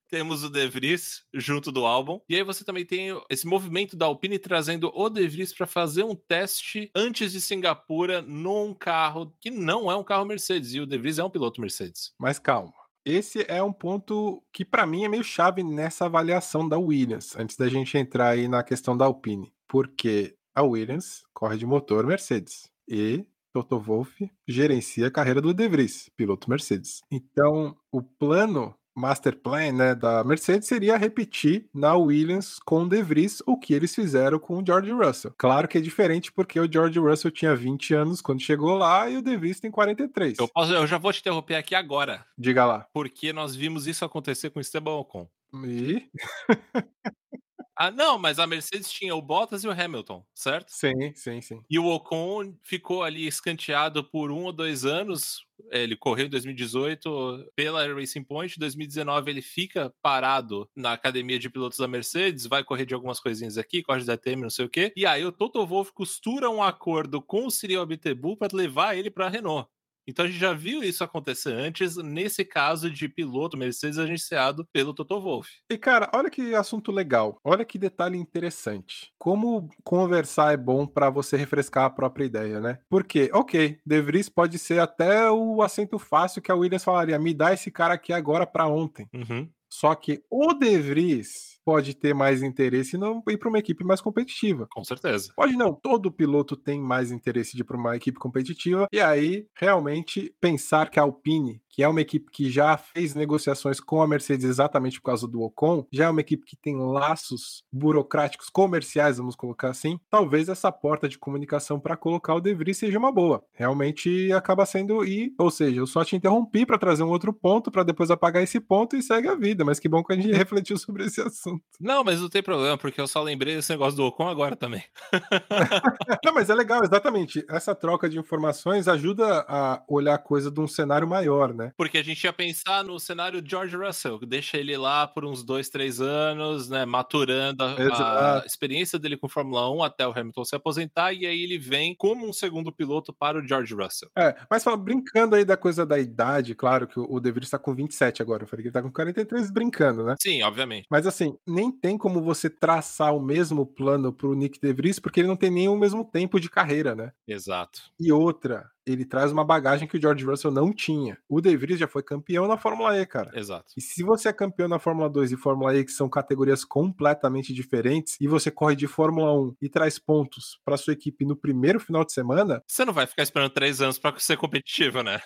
Speaker 2: temos o De Vries junto do álbum. E aí você também tem esse movimento da Alpine trazendo o De Vries para fazer um teste antes de Singapura num carro que não é um carro Mercedes. E o De Vries é um piloto Mercedes.
Speaker 1: Mas calma. Esse é um ponto que para mim é meio chave nessa avaliação da Williams, antes da gente entrar aí na questão da Alpine. Porque a Williams corre de motor Mercedes. E Toto Wolff gerencia a carreira do De Vries, piloto Mercedes. Então, o plano master plan né, da Mercedes seria repetir na Williams com o De Vries o que eles fizeram com o George Russell. Claro que é diferente porque o George Russell tinha 20 anos quando chegou lá e o De Vries tem 43.
Speaker 2: Eu, posso, eu já vou te interromper aqui agora.
Speaker 1: Diga lá.
Speaker 2: Porque nós vimos isso acontecer com o Esteban Ocon.
Speaker 1: E?
Speaker 2: Ah, não, mas a Mercedes tinha o Bottas e o Hamilton, certo?
Speaker 1: Sim, sim, sim.
Speaker 2: E o Ocon ficou ali escanteado por um ou dois anos. Ele correu em 2018 pela Racing Point. Em 2019 ele fica parado na academia de pilotos da Mercedes, vai correr de algumas coisinhas aqui, corre da TM, não sei o quê. E aí o Toto Wolff costura um acordo com o Cyril Abiteboul para levar ele para a Renault. Então a gente já viu isso acontecer antes, nesse caso de piloto Mercedes agenciado pelo Toto Wolff.
Speaker 1: E cara, olha que assunto legal, olha que detalhe interessante. Como conversar é bom para você refrescar a própria ideia, né? Porque, ok, De Vries pode ser até o assento fácil que a Williams falaria, me dá esse cara aqui agora para ontem.
Speaker 2: Uhum.
Speaker 1: Só que o De Vries pode ter mais interesse em ir para uma equipe mais competitiva.
Speaker 2: Com certeza.
Speaker 1: Pode não, todo piloto tem mais interesse de ir para uma equipe competitiva, e aí realmente pensar que a Alpine que é uma equipe que já fez negociações com a Mercedes exatamente por causa do Ocon, já é uma equipe que tem laços burocráticos comerciais, vamos colocar assim, talvez essa porta de comunicação para colocar o De Vries seja uma boa. Realmente acaba sendo e, ou seja, eu só te interrompi para trazer um outro ponto para depois apagar esse ponto e segue a vida, mas que bom que a gente refletiu sobre esse assunto.
Speaker 2: Não, mas não tem problema, porque eu só lembrei desse negócio do Ocon agora também.
Speaker 1: não, mas é legal, exatamente. Essa troca de informações ajuda a olhar a coisa de um cenário maior, né? Né?
Speaker 2: Porque a gente ia pensar no cenário George Russell, deixa ele lá por uns dois, três anos, né? Maturando a, a, experiência dele com Fórmula 1 até o Hamilton se aposentar, e aí ele vem como um segundo piloto para o George Russell.
Speaker 1: É, mas fala, brincando aí da coisa da idade, claro que o De Vries está com 27 agora, eu falei que ele tá com 43 brincando, né?
Speaker 2: Sim, obviamente.
Speaker 1: Mas assim, nem tem como você traçar o mesmo plano pro Nick De Vries, porque ele não tem nem o mesmo tempo de carreira, né?
Speaker 2: Exato.
Speaker 1: E outra, ele traz uma bagagem que o George Russell não tinha. O De Vries já foi campeão na Fórmula E, cara.
Speaker 2: Exato.
Speaker 1: E se você é campeão na Fórmula 2 e Fórmula E, que são categorias completamente diferentes, e você corre de Fórmula 1 e traz pontos para sua equipe no primeiro final de semana,
Speaker 2: você não vai ficar esperando três anos para ser competitivo, né?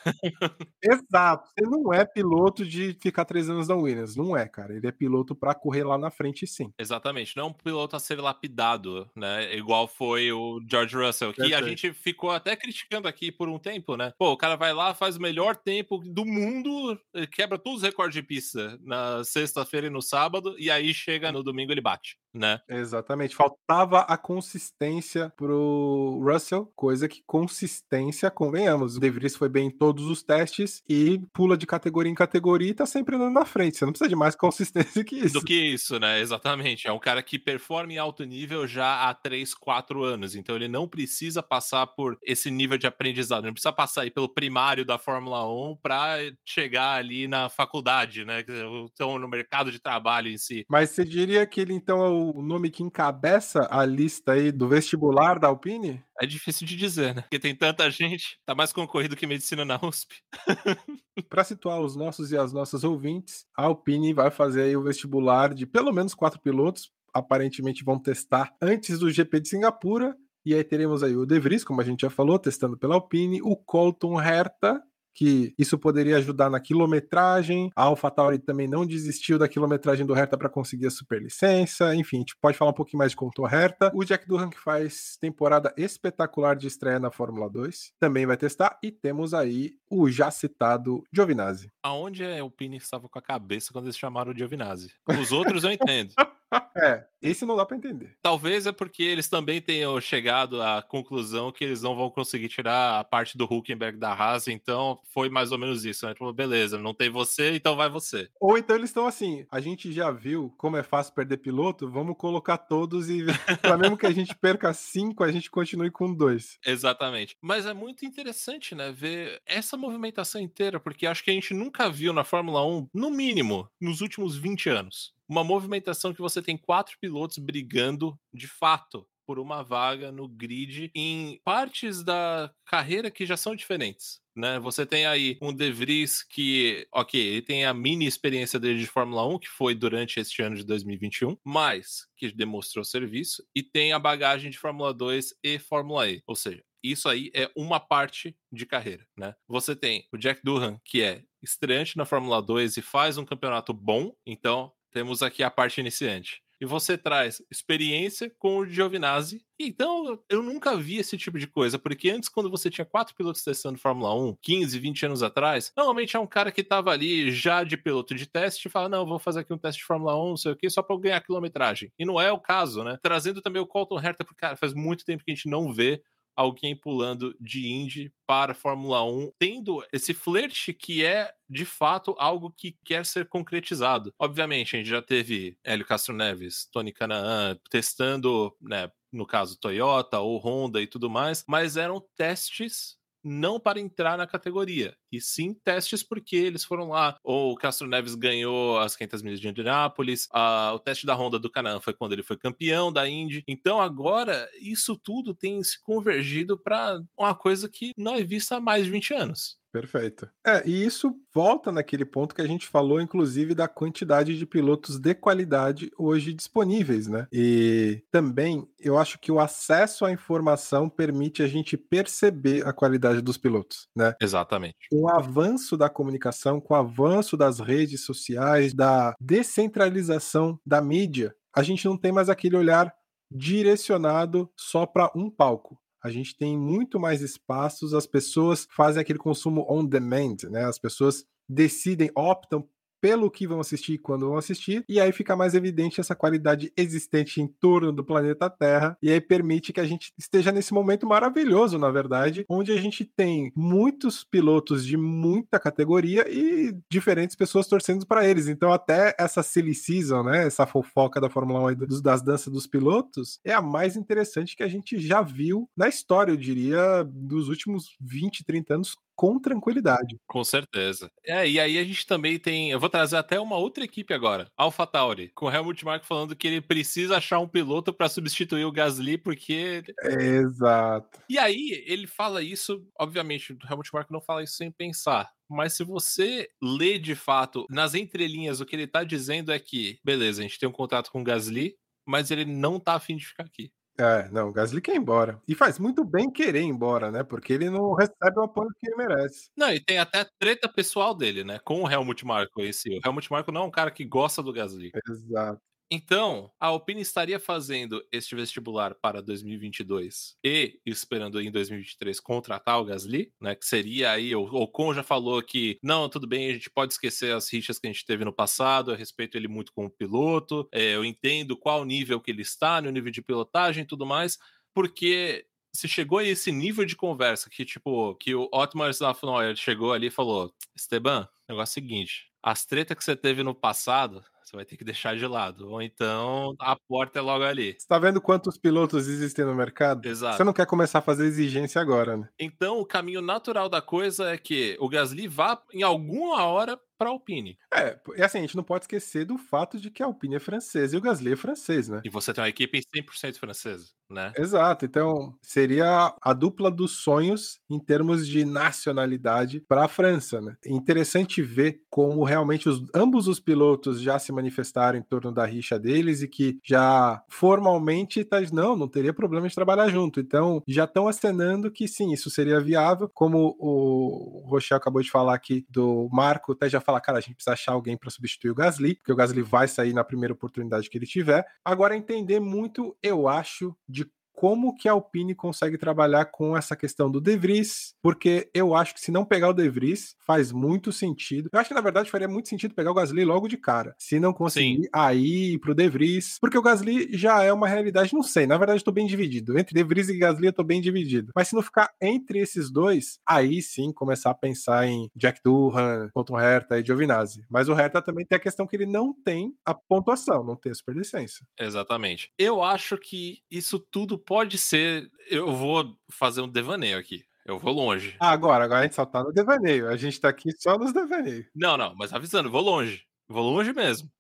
Speaker 1: Exato. Você não é piloto de ficar três anos na Williams, não é, cara. Ele é piloto para correr lá na frente, sim.
Speaker 2: Exatamente. Não é um piloto a ser lapidado, né? Igual foi o George Russell, que a gente ficou até criticando aqui por por um tempo, né? Pô, o cara vai lá, faz o melhor tempo do mundo, eh, quebra todos os recordes de pista na sexta-feira e no sábado, e aí chega no domingo ele bate, né?
Speaker 1: Exatamente. Faltava a consistência pro Russell, coisa que consistência, convenhamos. O De Vries foi bem em todos os testes e pula de categoria em categoria e tá sempre andando na frente. Você não precisa de mais consistência que isso.
Speaker 2: Do que isso, né? Exatamente. É um cara que performa em alto nível já há 3, 4 anos. Então ele não precisa passar por esse nível de aprendizado não precisa passar aí pelo primário da Fórmula 1 para chegar ali na faculdade, né? Então, no mercado de trabalho em si.
Speaker 1: Mas você diria que ele então é o nome que encabeça a lista aí do vestibular da Alpine?
Speaker 2: É difícil de dizer, né? Porque tem tanta gente, tá mais concorrido que medicina na USP.
Speaker 1: Para situar os nossos e as nossas ouvintes, a Alpine vai fazer aí o vestibular de pelo menos quatro pilotos, aparentemente vão testar antes do GP de Singapura. E aí teremos aí o De Vries, como a gente já falou, testando pela Alpine, o Colton Herta, que isso poderia ajudar na quilometragem. A AlphaTauri também não desistiu da quilometragem do Hertha para conseguir a superlicença. Enfim, a gente pode falar um pouquinho mais de Conto Hertha. O Jack Durham que faz temporada espetacular de estreia na Fórmula 2, também vai testar e temos aí o já citado Giovinazzi.
Speaker 2: Aonde é o Pini estava com a cabeça quando eles chamaram o Giovinazzi? Os outros eu entendo.
Speaker 1: É, esse não dá para entender.
Speaker 2: Talvez é porque eles também tenham chegado à conclusão que eles não vão conseguir tirar a parte do Huckenberg da Haas, então foi mais ou menos isso, né? Tipo, beleza, não tem você, então vai você.
Speaker 1: Ou então eles estão assim, a gente já viu como é fácil perder piloto, vamos colocar todos e para mesmo que a gente perca cinco, a gente continue com dois.
Speaker 2: Exatamente. Mas é muito interessante, né, ver essa movimentação inteira, porque acho que a gente nunca viu na Fórmula 1, no mínimo, nos últimos 20 anos uma movimentação que você tem quatro pilotos brigando de fato por uma vaga no grid em partes da carreira que já são diferentes. Né? Você tem aí um De Vries que, ok, ele tem a mini experiência dele de Fórmula 1, que foi durante este ano de 2021, mas que demonstrou serviço, e tem a bagagem de Fórmula 2 e Fórmula E. Ou seja, isso aí é uma parte de carreira, né? Você tem o Jack Durham, que é estreante na Fórmula 2 e faz um campeonato bom, então temos aqui a parte iniciante. E você traz experiência com o Giovinazzi. Então, eu nunca vi esse tipo de coisa, porque antes, quando você tinha quatro pilotos testando Fórmula 1, 15, 20 anos atrás, normalmente é um cara que estava ali já de piloto de teste e fala: Não, vou fazer aqui um teste de Fórmula 1, não sei o que, só para ganhar quilometragem. E não é o caso, né? Trazendo também o Colton Herta, porque, cara, faz muito tempo que a gente não vê alguém pulando de Indy para Fórmula 1, tendo esse flerte que é de fato algo que quer ser concretizado. Obviamente, a gente já teve Hélio Castro Neves, Tony Canaan testando, né, no caso Toyota ou Honda e tudo mais, mas eram testes não para entrar na categoria, e sim testes porque eles foram lá. O Castro Neves ganhou as 500 milhas de Indianápolis, a, o teste da Honda do Canaan foi quando ele foi campeão da Indy. Então agora isso tudo tem se convergido para uma coisa que não é vista há mais de 20 anos.
Speaker 1: Perfeito. É, e isso volta naquele ponto que a gente falou, inclusive, da quantidade de pilotos de qualidade hoje disponíveis, né? E também eu acho que o acesso à informação permite a gente perceber a qualidade dos pilotos, né?
Speaker 2: Exatamente.
Speaker 1: Com o avanço da comunicação, com o avanço das redes sociais, da descentralização da mídia, a gente não tem mais aquele olhar direcionado só para um palco a gente tem muito mais espaços, as pessoas fazem aquele consumo on demand, né? As pessoas decidem, optam pelo que vão assistir e quando vão assistir, e aí fica mais evidente essa qualidade existente em torno do planeta Terra, e aí permite que a gente esteja nesse momento maravilhoso, na verdade, onde a gente tem muitos pilotos de muita categoria e diferentes pessoas torcendo para eles. Então, até essa silly season, né, essa fofoca da Fórmula 1 e das danças dos pilotos, é a mais interessante que a gente já viu na história, eu diria, dos últimos 20, 30 anos com tranquilidade.
Speaker 2: Com certeza. É, e aí a gente também tem. Eu vou trazer até uma outra equipe agora, AlphaTauri, com o Helmut Marko falando que ele precisa achar um piloto para substituir o Gasly, porque.
Speaker 1: Exato.
Speaker 2: E aí ele fala isso, obviamente, o Helmut Marko não fala isso sem pensar. Mas se você lê de fato nas entrelinhas, o que ele tá dizendo é que, beleza, a gente tem um contrato com o Gasly, mas ele não tá afim de ficar aqui.
Speaker 1: É, não, o Gasly quer ir embora. E faz muito bem querer ir embora, né? Porque ele não recebe o apoio que ele merece.
Speaker 2: Não, e tem até treta pessoal dele, né? Com o Helmut Marko esse. O Helmut Marko não é um cara que gosta do Gasly.
Speaker 1: Exato.
Speaker 2: Então, a Alpine estaria fazendo este vestibular para 2022 e esperando em 2023 contratar o Gasly, né? Que seria aí, o Ocon já falou que não, tudo bem, a gente pode esquecer as rixas que a gente teve no passado, eu respeito ele muito como piloto, é, eu entendo qual nível que ele está, no nível de pilotagem e tudo mais, porque se chegou a esse nível de conversa que, tipo, que o Otmar Safnoyer chegou ali e falou: Esteban, negócio é o seguinte, as tretas que você teve no passado, você vai ter que deixar de lado. Ou então a porta é logo ali.
Speaker 1: Você tá vendo quantos pilotos existem no mercado?
Speaker 2: Exato.
Speaker 1: Você não quer começar a fazer exigência agora, né?
Speaker 2: Então o caminho natural da coisa é que o Gasly vá em alguma hora para a Alpine.
Speaker 1: É, e assim, a gente não pode esquecer do fato de que a Alpine é francesa e o Gasly é francês, né?
Speaker 2: E você tem uma equipe 100% francesa, né?
Speaker 1: Exato, então seria a dupla dos sonhos em termos de nacionalidade para a França, né? É interessante ver como realmente os, ambos os pilotos já se manifestaram em torno da rixa deles e que já formalmente tá, não, não teria problema de trabalhar junto. Então já estão acenando que sim, isso seria viável, como o Rochelle acabou de falar aqui do Marco, até já falar, cara, a gente precisa achar alguém para substituir o Gasly, porque o Gasly vai sair na primeira oportunidade que ele tiver. Agora, entender muito, eu acho, de como que a Alpine consegue trabalhar com essa questão do De Vries, porque eu acho que se não pegar o De Vries, faz muito sentido. Eu acho que na verdade faria muito sentido pegar o Gasly logo de cara. Se não conseguir, sim. aí ir pro De Vries, porque o Gasly já é uma realidade, não sei, na verdade eu tô bem dividido. Entre De Vries e Gasly eu tô bem dividido. Mas se não ficar entre esses dois, aí sim começar a pensar em Jack Durham, Ponto Herta e Giovinazzi. Mas o Herta também tem a questão que ele não tem a pontuação, não tem a superlicença.
Speaker 2: Exatamente. Eu acho que isso tudo pode ser. Eu vou fazer um devaneio aqui. Eu vou longe.
Speaker 1: Ah, agora, agora a gente só tá no devaneio. A gente tá aqui só nos devaneios.
Speaker 2: Não, não, mas avisando, vou longe. Vou longe mesmo.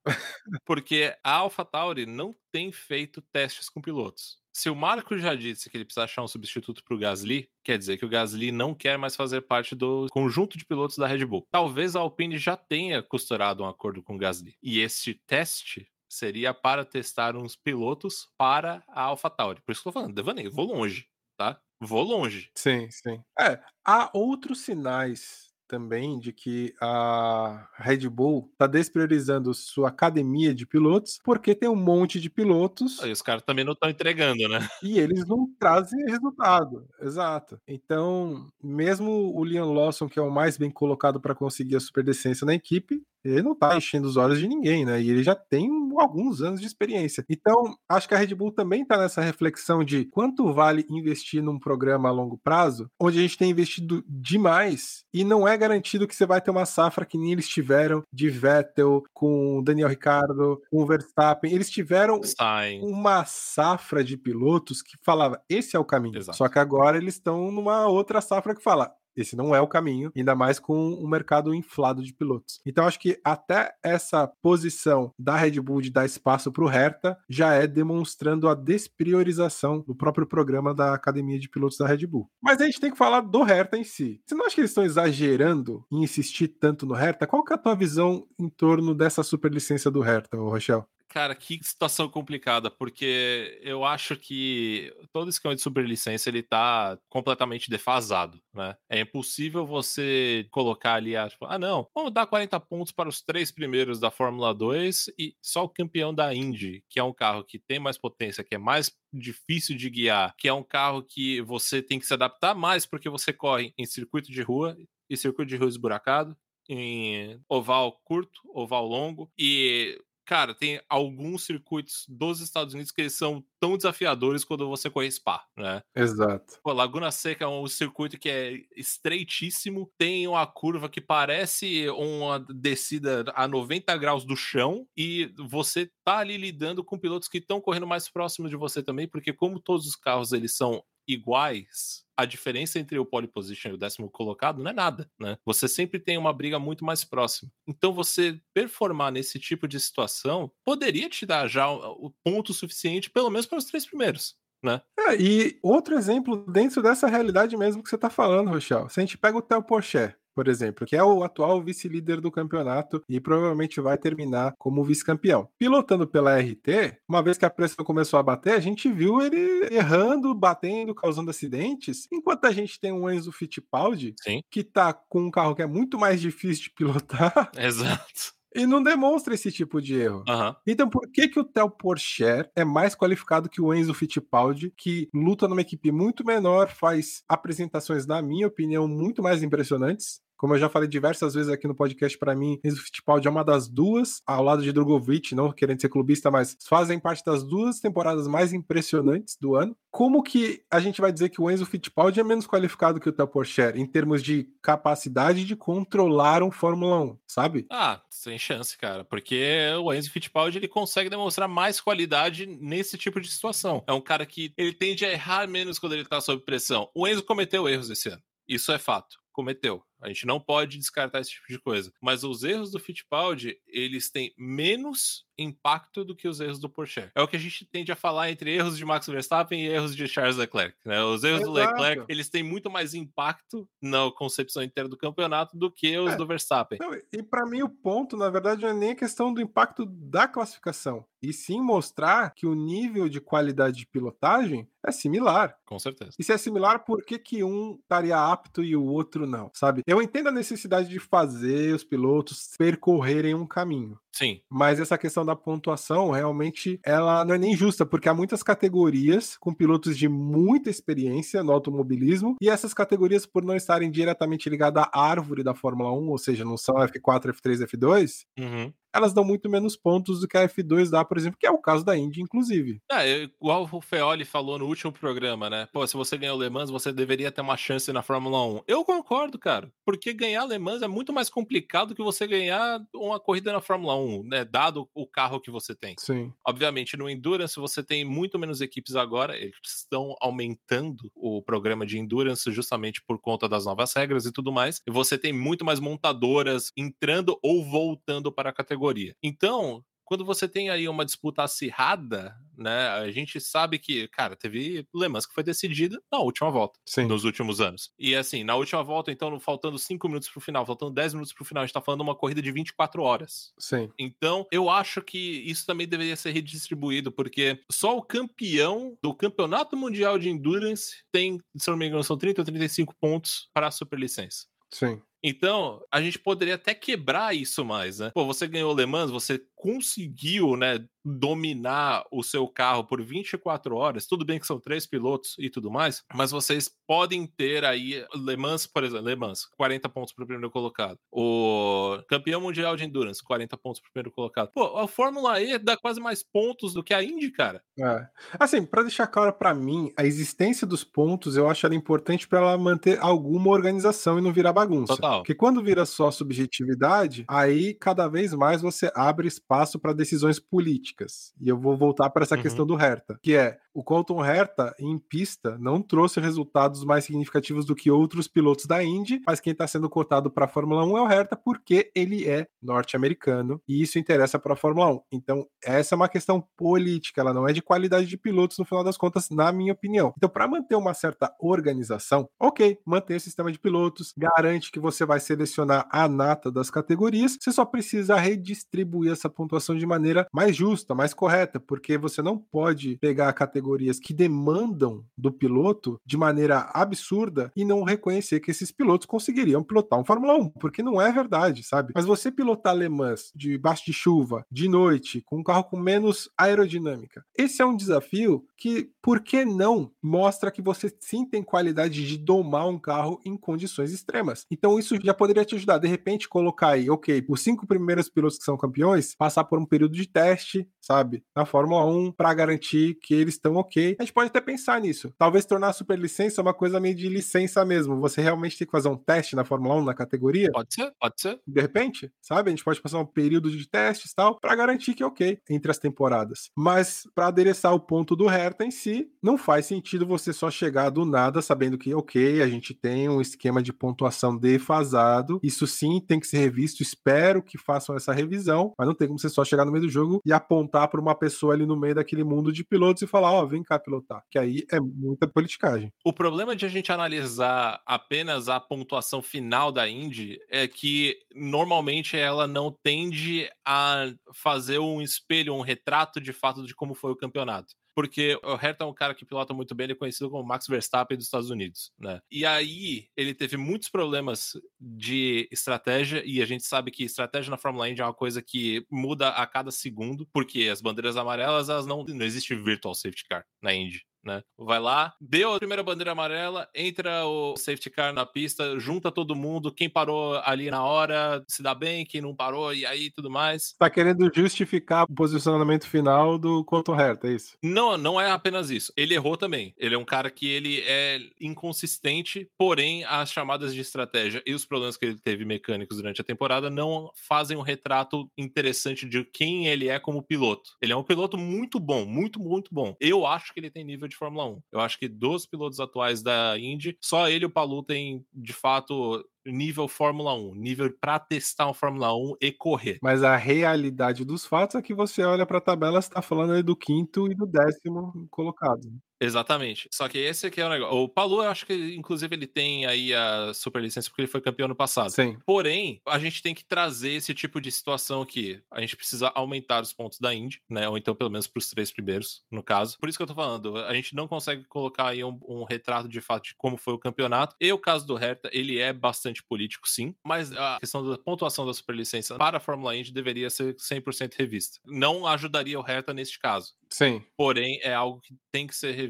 Speaker 2: Porque a AlphaTauri não tem feito testes com pilotos. Se o Marco já disse que ele precisa achar um substituto para o Gasly, quer dizer que o Gasly não quer mais fazer parte do conjunto de pilotos da Red Bull. Talvez a Alpine já tenha costurado um acordo com o Gasly. E este teste seria para testar uns pilotos para a AlphaTauri. Por isso que eu tô falando, devaneio, vou longe, tá? Vou longe.
Speaker 1: Sim, sim. É, há outros sinais também de que a Red Bull está despriorizando sua academia de pilotos, porque tem um monte de pilotos.
Speaker 2: Aí os caras também não estão entregando, né?
Speaker 1: E eles não trazem resultado. Exato. Então, mesmo o Liam Lawson, que é o mais bem colocado para conseguir a superdecência na equipe, ele não tá enchendo os olhos de ninguém, né? E ele já tem alguns anos de experiência. Então, acho que a Red Bull também tá nessa reflexão de quanto vale investir num programa a longo prazo, onde a gente tem investido demais e não é garantido que você vai ter uma safra que nem eles tiveram de Vettel, com Daniel Ricardo, com Verstappen. Eles tiveram
Speaker 2: Stein.
Speaker 1: uma safra de pilotos que falava, esse é o caminho. Exato. Só que agora eles estão numa outra safra que fala, esse não é o caminho, ainda mais com um mercado inflado de pilotos. Então acho que até essa posição da Red Bull de dar espaço para o Hertha já é demonstrando a despriorização do próprio programa da academia de pilotos da Red Bull. Mas a gente tem que falar do Hertha em si. Você não acha que eles estão exagerando em insistir tanto no Hertha? Qual que é a tua visão em torno dessa superlicença do Hertha, Rochelle?
Speaker 2: Cara, que situação complicada, porque eu acho que todo esquema de superlicença ele tá completamente defasado, né? É impossível você colocar ali, ah, tipo, ah, não, vamos dar 40 pontos para os três primeiros da Fórmula 2 e só o campeão da Indy, que é um carro que tem mais potência, que é mais difícil de guiar, que é um carro que você tem que se adaptar mais porque você corre em circuito de rua e circuito de rua esburacado, em oval curto, oval longo, e cara, tem alguns circuitos dos Estados Unidos que eles são tão desafiadores quando você corre Spa, né?
Speaker 1: Exato.
Speaker 2: Pô, Laguna Seca é um circuito que é estreitíssimo, tem uma curva que parece uma descida a 90 graus do chão e você tá ali lidando com pilotos que estão correndo mais próximos de você também, porque como todos os carros eles são iguais, a diferença entre o pole position e o décimo colocado não é nada, né? Você sempre tem uma briga muito mais próxima. Então você performar nesse tipo de situação poderia te dar já o ponto suficiente, pelo menos para os três primeiros. Né?
Speaker 1: É, e outro exemplo dentro dessa realidade mesmo que você está falando, Rochelle. Se a gente pega o Theo Porcher, por exemplo, que é o atual vice-líder do campeonato e provavelmente vai terminar como vice-campeão. Pilotando pela RT, uma vez que a pressão começou a bater, a gente viu ele errando, batendo, causando acidentes, enquanto a gente tem um Enzo Fittipaldi
Speaker 2: Sim.
Speaker 1: que tá com um carro que é muito mais difícil de pilotar.
Speaker 2: Exato
Speaker 1: e não demonstra esse tipo de erro.
Speaker 2: Uhum.
Speaker 1: Então, por que que o Theo Porcher é mais qualificado que o Enzo Fittipaldi, que luta numa equipe muito menor, faz apresentações, na minha opinião, muito mais impressionantes, como eu já falei diversas vezes aqui no podcast, para mim, Enzo Fittipaldi é uma das duas, ao lado de Drogovic, não querendo ser clubista, mas fazem parte das duas temporadas mais impressionantes do ano. Como que a gente vai dizer que o Enzo Fittipaldi é menos qualificado que o Theo Porcher em termos de capacidade de controlar um Fórmula 1, sabe?
Speaker 2: Ah, sem chance, cara, porque o Enzo Fittipaldi ele consegue demonstrar mais qualidade nesse tipo de situação. É um cara que ele tende a errar menos quando ele tá sob pressão. O Enzo cometeu erros esse ano. Isso é fato cometeu. A gente não pode descartar esse tipo de coisa. Mas os erros do Fittipaldi, eles têm menos impacto do que os erros do Porsche. É o que a gente tende a falar entre erros de Max Verstappen e erros de Charles Leclerc. Né? Os erros Exato. do Leclerc, eles têm muito mais impacto na concepção inteira do campeonato do que os é. do Verstappen.
Speaker 1: Não, e para mim o ponto, na verdade, não é nem a questão do impacto da classificação, e sim mostrar que o nível de qualidade de pilotagem é similar.
Speaker 2: Com certeza.
Speaker 1: E se é similar, por que, que um estaria apto e o outro não, sabe? Eu entendo a necessidade de fazer os pilotos percorrerem um caminho.
Speaker 2: Sim.
Speaker 1: Mas essa questão da pontuação, realmente, ela não é nem justa, porque há muitas categorias com pilotos de muita experiência no automobilismo, e essas categorias, por não estarem diretamente ligadas à árvore da Fórmula 1, ou seja, não são F4, F3, F2,
Speaker 2: uhum
Speaker 1: elas dão muito menos pontos do que a F2 dá, por exemplo, que é o caso da Indy, inclusive.
Speaker 2: É, igual o Feoli falou no último programa, né? Pô, se você ganhou Le Mans, você deveria ter uma chance na Fórmula 1. Eu concordo, cara, porque ganhar Le Mans é muito mais complicado que você ganhar uma corrida na Fórmula 1, né? Dado o carro que você tem.
Speaker 1: Sim.
Speaker 2: Obviamente, no Endurance você tem muito menos equipes agora, eles estão aumentando o programa de Endurance justamente por conta das novas regras e tudo mais, e você tem muito mais montadoras entrando ou voltando para a categoria categoria. Então, quando você tem aí uma disputa acirrada, né? A gente sabe que, cara, teve Le Mans que foi decidida na última volta,
Speaker 1: Sim.
Speaker 2: nos últimos anos. E assim, na última volta, então, faltando 5 minutos pro final, faltando 10 minutos pro final, a gente tá falando de uma corrida de 24 horas.
Speaker 1: Sim.
Speaker 2: Então, eu acho que isso também deveria ser redistribuído, porque só o campeão do Campeonato Mundial de Endurance tem, se não me engano, são 30 ou 35 pontos para a superlicença.
Speaker 1: Sim.
Speaker 2: Então, a gente poderia até quebrar isso mais, né? Pô, você ganhou Le Mans, você conseguiu, né, dominar o seu carro por 24 horas, tudo bem que são três pilotos e tudo mais, mas vocês podem ter aí Le Mans, por exemplo, Le Mans, 40 pontos para o primeiro colocado. O campeão mundial de endurance, 40 pontos para o primeiro colocado. Pô, a Fórmula E dá quase mais pontos do que a Indy, cara.
Speaker 1: É. Assim, para deixar claro para mim, a existência dos pontos, eu acho ela importante para ela manter alguma organização e não virar bagunça.
Speaker 2: Total.
Speaker 1: Porque quando vira só subjetividade, aí cada vez mais você abre espaço para decisões políticas. E eu vou voltar para essa uhum. questão do Hertha, que é o Colton Herta, em pista, não trouxe resultados mais significativos do que outros pilotos da Indy, mas quem está sendo cotado para a Fórmula 1 é o Herta porque ele é norte-americano e isso interessa para a Fórmula 1. Então, essa é uma questão política, ela não é de qualidade de pilotos no final das contas, na minha opinião. Então, para manter uma certa organização, ok, manter o sistema de pilotos, garante que você vai selecionar a nata das categorias, você só precisa redistribuir essa pontuação de maneira mais justa, mais correta, porque você não pode pegar a categoria categorias que demandam do piloto de maneira absurda e não reconhecer que esses pilotos conseguiriam pilotar um Fórmula 1, porque não é verdade, sabe? Mas você pilotar alemãs debaixo de chuva, de noite, com um carro com menos aerodinâmica, esse é um desafio que, por que não, mostra que você sim tem qualidade de domar um carro em condições extremas. Então isso já poderia te ajudar, de repente, colocar aí, ok, os cinco primeiros pilotos que são campeões, passar por um período de teste, sabe, na Fórmula 1, para garantir que eles estão ok. A gente pode até pensar nisso. Talvez tornar a superlicença uma coisa meio de licença mesmo. Você realmente tem que fazer um teste na Fórmula 1 na categoria.
Speaker 2: Pode ser, pode ser.
Speaker 1: De repente, sabe? A gente pode passar um período de testes e tal, para garantir que é ok entre as temporadas. Mas para adereçar o ponto do Hertha em si, não faz sentido você só chegar do nada sabendo que, ok, a gente tem um esquema de pontuação defasado. Isso sim tem que ser revisto. Espero que façam essa revisão, mas não tem como você só chegar no meio do jogo e apontar para uma pessoa ali no meio daquele mundo de pilotos e falar: ó, oh, vem cá pilotar. Que aí é muita politicagem.
Speaker 2: O problema de a gente analisar apenas a pontuação final da Indy é que normalmente ela não tende a fazer um espelho, um retrato de fato de como foi o campeonato porque o Hertha é um cara que pilota muito bem, ele é conhecido como Max Verstappen dos Estados Unidos, né? E aí ele teve muitos problemas de estratégia e a gente sabe que estratégia na Fórmula Indy é uma coisa que muda a cada segundo, porque as bandeiras amarelas, elas não não existe virtual safety car na Indy né? Vai lá, deu a primeira bandeira amarela, entra o safety car na pista, junta todo mundo, quem parou ali na hora se dá bem, quem não parou e aí tudo mais.
Speaker 1: Tá querendo justificar o posicionamento final do Colton Herta, é isso?
Speaker 2: Não, não é apenas isso. Ele errou também. Ele é um cara que ele é inconsistente, porém as chamadas de estratégia e os problemas que ele teve mecânicos durante a temporada não fazem um retrato interessante de quem ele é como piloto. Ele é um piloto muito bom, muito, muito bom. Eu acho que ele tem nível de de Fórmula 1. Eu acho que dos pilotos atuais da Indy, só ele e o Palu têm, de fato, nível Fórmula 1, nível para testar um Fórmula 1 e correr.
Speaker 1: Mas a realidade dos fatos é que você olha para a tabela, está falando aí do quinto e do décimo colocado.
Speaker 2: Exatamente. Só que esse aqui é o negócio. O Palu, eu acho que, inclusive, ele tem aí a superlicença porque ele foi campeão no passado.
Speaker 1: Sim.
Speaker 2: Porém, a gente tem que trazer esse tipo de situação aqui. A gente precisa aumentar os pontos da Indy, né? Ou então, pelo menos, para os três primeiros, no caso. Por isso que eu tô falando. A gente não consegue colocar aí um, um, retrato de fato de como foi o campeonato. E o caso do Hertha, ele é bastante político, sim. Mas a questão da pontuação da superlicença para a Fórmula Indy deveria ser 100% revista. Não ajudaria o Hertha neste caso.
Speaker 1: Sim.
Speaker 2: Porém, é algo que tem que ser revisto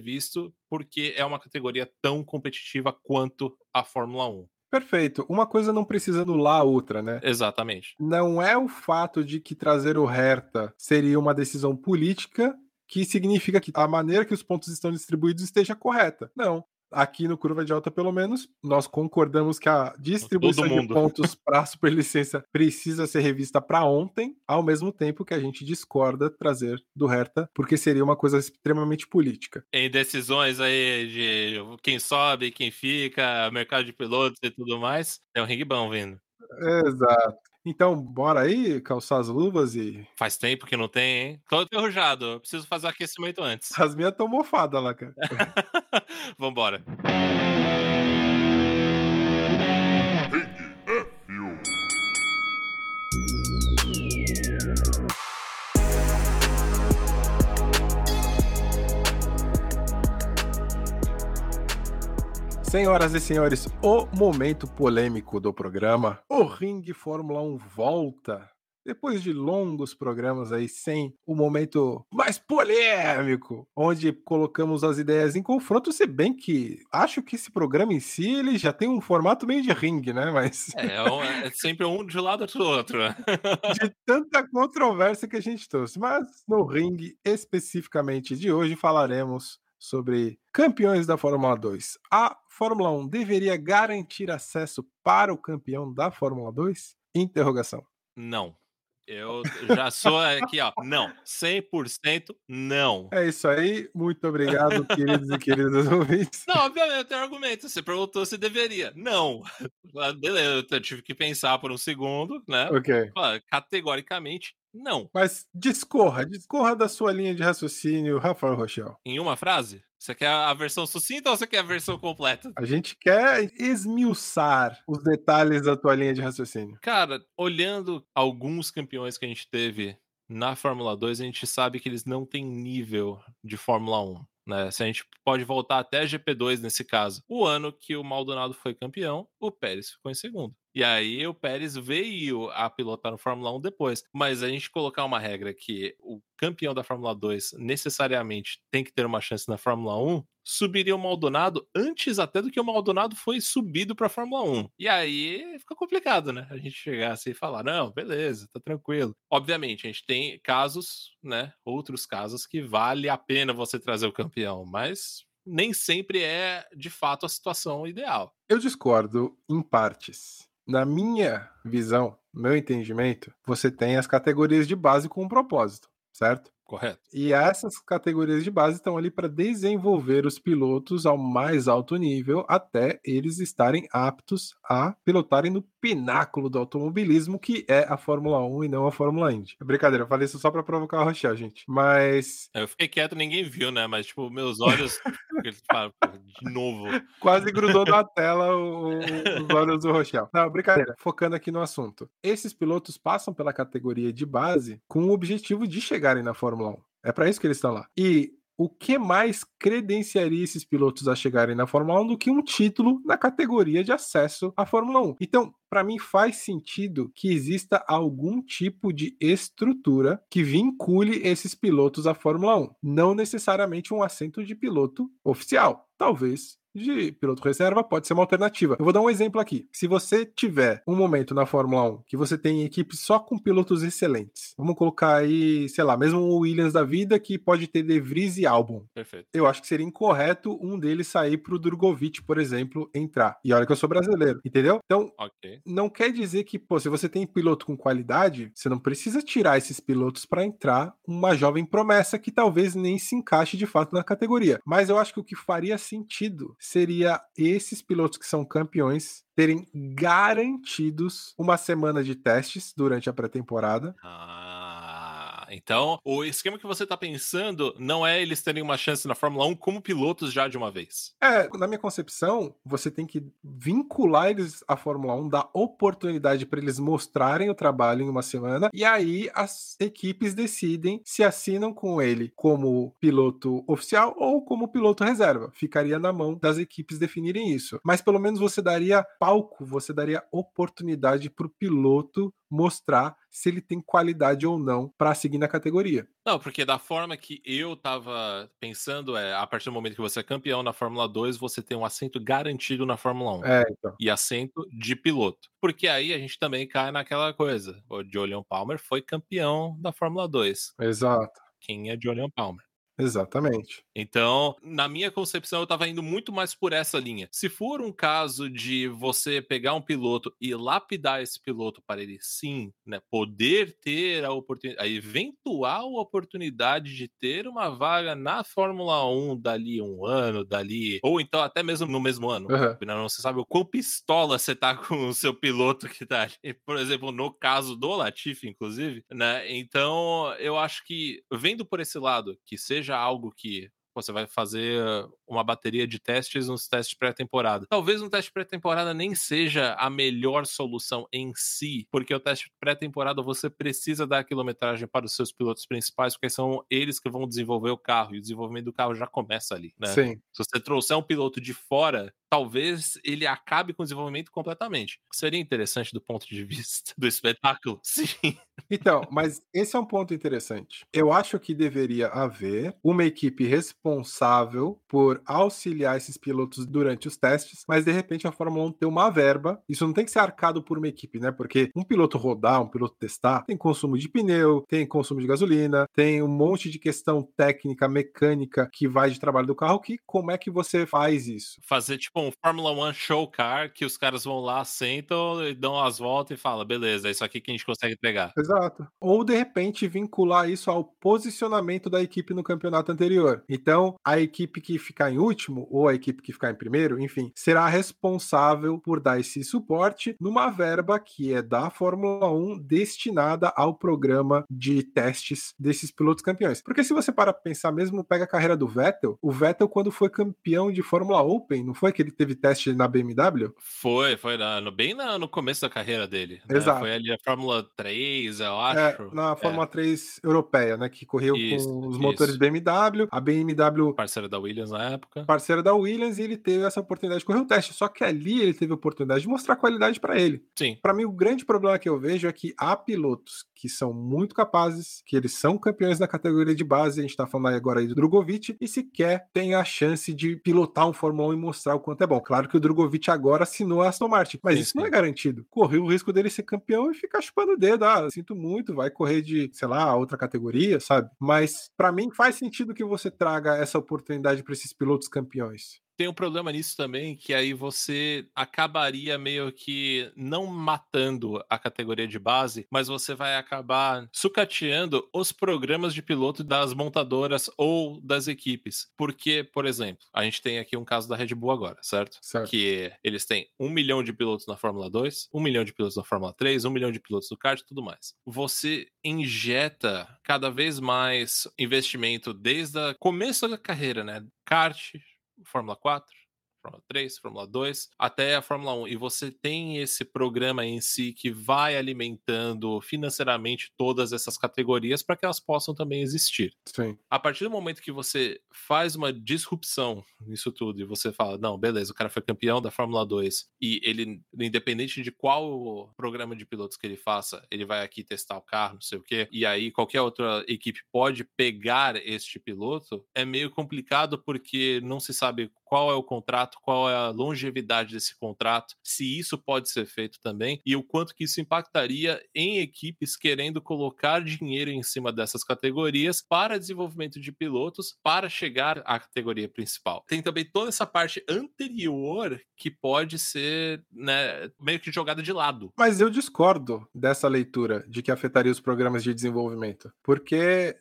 Speaker 2: porque é uma categoria tão competitiva quanto a Fórmula 1.
Speaker 1: Perfeito. Uma coisa não precisa anular a outra, né?
Speaker 2: Exatamente.
Speaker 1: Não é o fato de que trazer o Hertha seria uma decisão política que significa que a maneira que os pontos estão distribuídos esteja correta. Não aqui no Curva de Alta, pelo menos, nós concordamos que a distribuição de pontos para a superlicença precisa ser revista para ontem, ao mesmo tempo que a gente discorda trazer do Hertha, porque seria uma coisa extremamente política.
Speaker 2: Em decisões aí de quem sobe, quem fica, mercado de pilotos e tudo mais, tem um ring bom vindo.
Speaker 1: Exato. Então, bora aí calçar as luvas e.
Speaker 2: Faz tempo que não tem, hein? Tô enferrujado. Preciso fazer o aquecimento antes.
Speaker 1: As minhas estão mofadas lá, cara.
Speaker 2: Vambora.
Speaker 1: Senhoras e senhores, o momento polêmico do programa. O Ring Fórmula 1 volta. Depois de longos programas aí sem o momento mais polêmico, onde colocamos as ideias em confronto, se bem que acho que esse programa em si ele já tem um formato meio de ringue, né? Mas
Speaker 2: é, é, é sempre um de um lado do outro.
Speaker 1: de tanta controvérsia que a gente trouxe, mas no ringue especificamente de hoje falaremos sobre campeões da Fórmula 2. A Fórmula 1 deveria garantir acesso para o campeão da Fórmula 2? Interrogação.
Speaker 2: Não. Eu já sou aqui, ó. Não. 100% não.
Speaker 1: É isso aí. Muito obrigado, queridos e queridas ouvintes.
Speaker 2: Não, obviamente, eu tenho argumento. Você perguntou se deveria. Não. Beleza, eu tive que pensar por um segundo, né?
Speaker 1: Ok.
Speaker 2: Categoricamente, não.
Speaker 1: Mas discorra, discorra da sua linha de raciocínio, Rafael Rochel.
Speaker 2: Em uma frase? Você quer a versão sucinta ou você quer a versão completa?
Speaker 1: A gente quer esmiuçar os detalhes da tua linha de raciocínio.
Speaker 2: Cara, olhando alguns campeões que a gente teve na Fórmula 2, a gente sabe que eles não têm nível de Fórmula 1. Né? Se a gente pode voltar até GP2 nesse caso. O ano que o Maldonado foi campeão, o Pérez ficou em segundo. E aí o Pérez veio a pilotar no Fórmula 1 depois. Mas a gente colocar uma regra que o campeão da Fórmula 2 necessariamente tem que ter uma chance na Fórmula 1, subiria o Maldonado antes até do que o Maldonado foi subido para a Fórmula 1. E aí fica complicado, né? A gente chegar assim e falar: "Não, beleza, tá tranquilo". Obviamente, a gente tem casos, né, outros casos que vale a pena você trazer o campeão, mas nem sempre é de fato a situação ideal.
Speaker 1: Eu discordo em partes na minha visão, meu entendimento, você tem as categorias de base com um propósito, certo?
Speaker 2: Correto.
Speaker 1: E essas categorias de base estão ali para desenvolver os pilotos ao mais alto nível até eles estarem aptos a pilotarem no pináculo do automobilismo, que é a Fórmula 1 e não a Fórmula Indy. É brincadeira, eu falei isso só para provocar o Rochelle, gente. Mas.
Speaker 2: Eu fiquei quieto, ninguém viu, né? Mas, tipo, meus olhos. de novo.
Speaker 1: Quase grudou na tela o, os olhos do Rochelle. Não, brincadeira. Focando aqui no assunto. Esses pilotos passam pela categoria de base com o objetivo de chegarem na Fórmula Fórmula 1. É para isso que eles estão lá. E o que mais credenciaria esses pilotos a chegarem na Fórmula 1 do que um título na categoria de acesso à Fórmula 1? Então, para mim faz sentido que exista algum tipo de estrutura que vincule esses pilotos à Fórmula 1, não necessariamente um assento de piloto oficial. Talvez de piloto reserva pode ser uma alternativa. Eu vou dar um exemplo aqui. Se você tiver um momento na Fórmula 1 que você tem equipe só com pilotos excelentes, vamos colocar aí, sei lá, mesmo o Williams da vida que pode ter De Vries e Albon.
Speaker 2: Perfeito.
Speaker 1: Eu acho que seria incorreto um deles sair pro Drogovic, por exemplo, entrar. E olha que eu sou brasileiro, entendeu? Então,
Speaker 2: okay.
Speaker 1: não quer dizer que, pô, se você tem piloto com qualidade, você não precisa tirar esses pilotos para entrar uma jovem promessa que talvez nem se encaixe de fato na categoria. Mas eu acho que o que faria sentido seria esses pilotos que são campeões terem garantidos uma semana de testes durante a pré-temporada.
Speaker 2: Ah. Então, o esquema que você está pensando não é eles terem uma chance na Fórmula 1 como pilotos já de uma vez.
Speaker 1: É, na minha concepção, você tem que vincular eles à Fórmula 1, dar oportunidade para eles mostrarem o trabalho em uma semana, e aí as equipes decidem se assinam com ele como piloto oficial ou como piloto reserva. Ficaria na mão das equipes definirem isso. Mas pelo menos você daria palco, você daria oportunidade para o piloto mostrar se ele tem qualidade ou não para seguir na categoria.
Speaker 2: Não, porque da forma que eu tava pensando é, a partir do momento que você é campeão na Fórmula 2, você tem um assento garantido na Fórmula 1.
Speaker 1: É, então.
Speaker 2: E assento de piloto. Porque aí a gente também cai naquela coisa. O Julian Palmer foi campeão da Fórmula 2.
Speaker 1: Exato.
Speaker 2: Quem é Julian Palmer?
Speaker 1: Exatamente.
Speaker 2: Então, na minha concepção, eu estava indo muito mais por essa linha. Se for um caso de você pegar um piloto e lapidar esse piloto para ele sim, né, poder ter a oportunidade, a eventual oportunidade de ter uma vaga na Fórmula 1 dali um ano, dali, ou então até mesmo no mesmo ano. Uhum. Não, você sabe o quão pistola você tá com o seu piloto que tá ali. Por exemplo, no caso do Latifi, inclusive, né? Então, eu acho que vendo por esse lado, que seja seja algo que você vai fazer uma bateria de testes nos testes pré-temporada. Talvez um teste pré-temporada nem seja a melhor solução em si, porque o teste pré-temporada você precisa dar a quilometragem para os seus pilotos principais, porque são eles que vão desenvolver o carro, e o desenvolvimento do carro já começa ali, né?
Speaker 1: Sim.
Speaker 2: Se você trouxer um piloto de fora, talvez ele acabe com o desenvolvimento completamente. Seria interessante do ponto de vista do espetáculo? Sim.
Speaker 1: Então, mas esse é um ponto interessante. Eu acho que deveria haver uma equipe responsável por auxiliar esses pilotos durante os testes, mas de repente a Fórmula 1 tem uma verba. Isso não tem que ser arcado por uma equipe, né? Porque um piloto rodar, um piloto testar, tem consumo de pneu, tem consumo de gasolina, tem um monte de questão técnica, mecânica que vai de trabalho do carro. Que como é que você faz isso?
Speaker 2: Fazer tipo um Fórmula 1 show car que os caras vão lá, sentam e dão as voltas e falam, beleza, é isso aqui que a gente consegue pegar.
Speaker 1: Exato. Ou de repente vincular isso ao posicionamento da equipe no campeonato anterior. Então, a equipe que ficar em último ou a equipe que ficar em primeiro, enfim, será responsável por dar esse suporte numa verba que é da Fórmula 1 destinada ao programa de testes desses pilotos campeões. Porque se você para pensar mesmo, pega a carreira do Vettel, o Vettel quando foi campeão de Fórmula Open, não foi que ele teve teste na BMW?
Speaker 2: Foi, foi na, no, bem na, no começo da carreira dele.
Speaker 1: Né? Exato.
Speaker 2: Foi ali a Fórmula 3, eu
Speaker 1: acho. É, na Fórmula é. 3 europeia, né? Que correu isso, com os motores isso. BMW. A BMW.
Speaker 2: Parceira da Williams na época.
Speaker 1: Parceira da Williams, e ele teve essa oportunidade de correr o teste. Só que ali ele teve a oportunidade de mostrar qualidade para ele.
Speaker 2: Sim.
Speaker 1: Para mim, o grande problema que eu vejo é que há pilotos que são muito capazes, que eles são campeões da categoria de base, a gente tá falando agora aí do Drogovic, e sequer tem a chance de pilotar um Fórmula 1 e mostrar o quanto é bom. Claro que o Drogovic agora assinou a Aston Martin, mas sim, isso sim. não é garantido. Correu o risco dele ser campeão e ficar chupando o dedo. Ah, sinto muito, vai correr de, sei lá, outra categoria, sabe? Mas para mim faz sentido que você traga essa oportunidade para esses pilotos campeões
Speaker 2: tem um problema nisso também, que aí você acabaria meio que não matando a categoria de base, mas você vai acabar sucateando os programas de piloto das montadoras ou das equipes. Porque, por exemplo, a gente tem aqui um caso da Red Bull agora, certo?
Speaker 1: certo.
Speaker 2: Que eles têm um milhão de pilotos na Fórmula 2, um milhão de pilotos na Fórmula 3, um milhão de pilotos no kart e tudo mais. Você injeta cada vez mais investimento desde o começo da carreira, né? Kart, Fórmula 4, Fórmula 3, Fórmula 2, até a Fórmula 1. E você tem esse programa em si que vai alimentando financeiramente todas essas categorias para que elas possam também existir.
Speaker 1: Sim.
Speaker 2: A partir do momento que você faz uma disrupção nisso tudo e você fala, não, beleza, o cara foi campeão da Fórmula 2 e ele, independente de qual programa de pilotos que ele faça, ele vai aqui testar o carro, não sei o quê, e aí qualquer outra equipe pode pegar este piloto, é meio complicado porque não se sabe qual é o contrato qual é a longevidade desse contrato, se isso pode ser feito também e o quanto que isso impactaria em equipes querendo colocar dinheiro em cima dessas categorias para desenvolvimento de pilotos para chegar à categoria principal. Tem também toda essa parte anterior que pode ser né, meio que jogada de lado.
Speaker 1: Mas eu discordo dessa leitura de que afetaria os programas de desenvolvimento, porque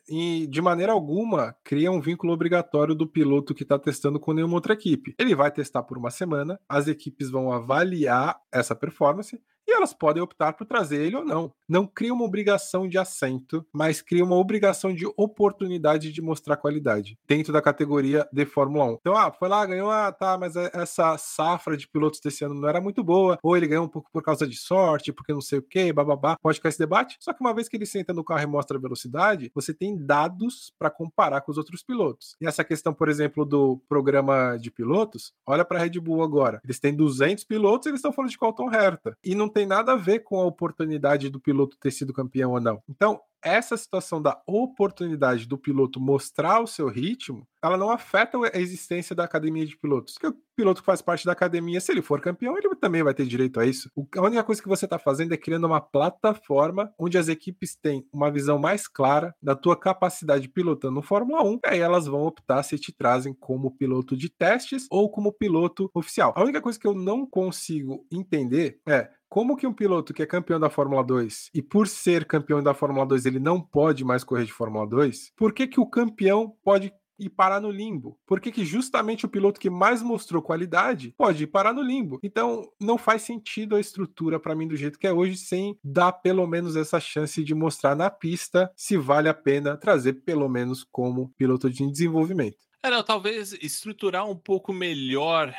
Speaker 1: de maneira alguma cria um vínculo obrigatório do piloto que está testando com nenhuma outra equipe. Ele vai testar por uma semana, as equipes vão avaliar essa performance e elas podem optar por trazer ele ou não. Não cria uma obrigação de assento, mas cria uma obrigação de oportunidade de mostrar qualidade dentro da categoria de Fórmula 1. Então, ah, foi lá, ganhou, ah, tá, mas é, essa safra de pilotos desse ano não era muito boa, ou ele ganhou um pouco por causa de sorte, porque não sei o que, bababá, pode ficar esse debate. Só que uma vez que ele senta no carro e mostra a velocidade, você tem dados para comparar com os outros pilotos. E essa questão, por exemplo, do programa de pilotos, olha para a Red Bull agora. Eles têm 200 pilotos, eles estão falando de Colton Herta. E não tem nada a ver com a oportunidade do piloto ter sido campeão ou não. Então, essa situação da oportunidade do piloto mostrar o seu ritmo, ela não afeta a existência da academia de pilotos. Porque o piloto que faz parte da academia, se ele for campeão, ele também vai ter direito a isso. A única coisa que você está fazendo é criando uma plataforma onde as equipes têm uma visão mais clara da tua capacidade pilotando no Fórmula 1, e aí elas vão optar se te trazem como piloto de testes ou como piloto oficial. A única coisa que eu não consigo entender é como que um piloto que é campeão da Fórmula 2 e por ser campeão da Fórmula 2 ele não pode mais correr de Fórmula 2, por que que o campeão pode ir parar no limbo? Por que, que justamente o piloto que mais mostrou qualidade pode ir parar no limbo? Então, não faz sentido a estrutura para mim do jeito que é hoje, sem dar pelo menos essa chance de mostrar na pista se vale a pena trazer pelo menos como piloto de desenvolvimento.
Speaker 2: É, talvez estruturar um pouco melhor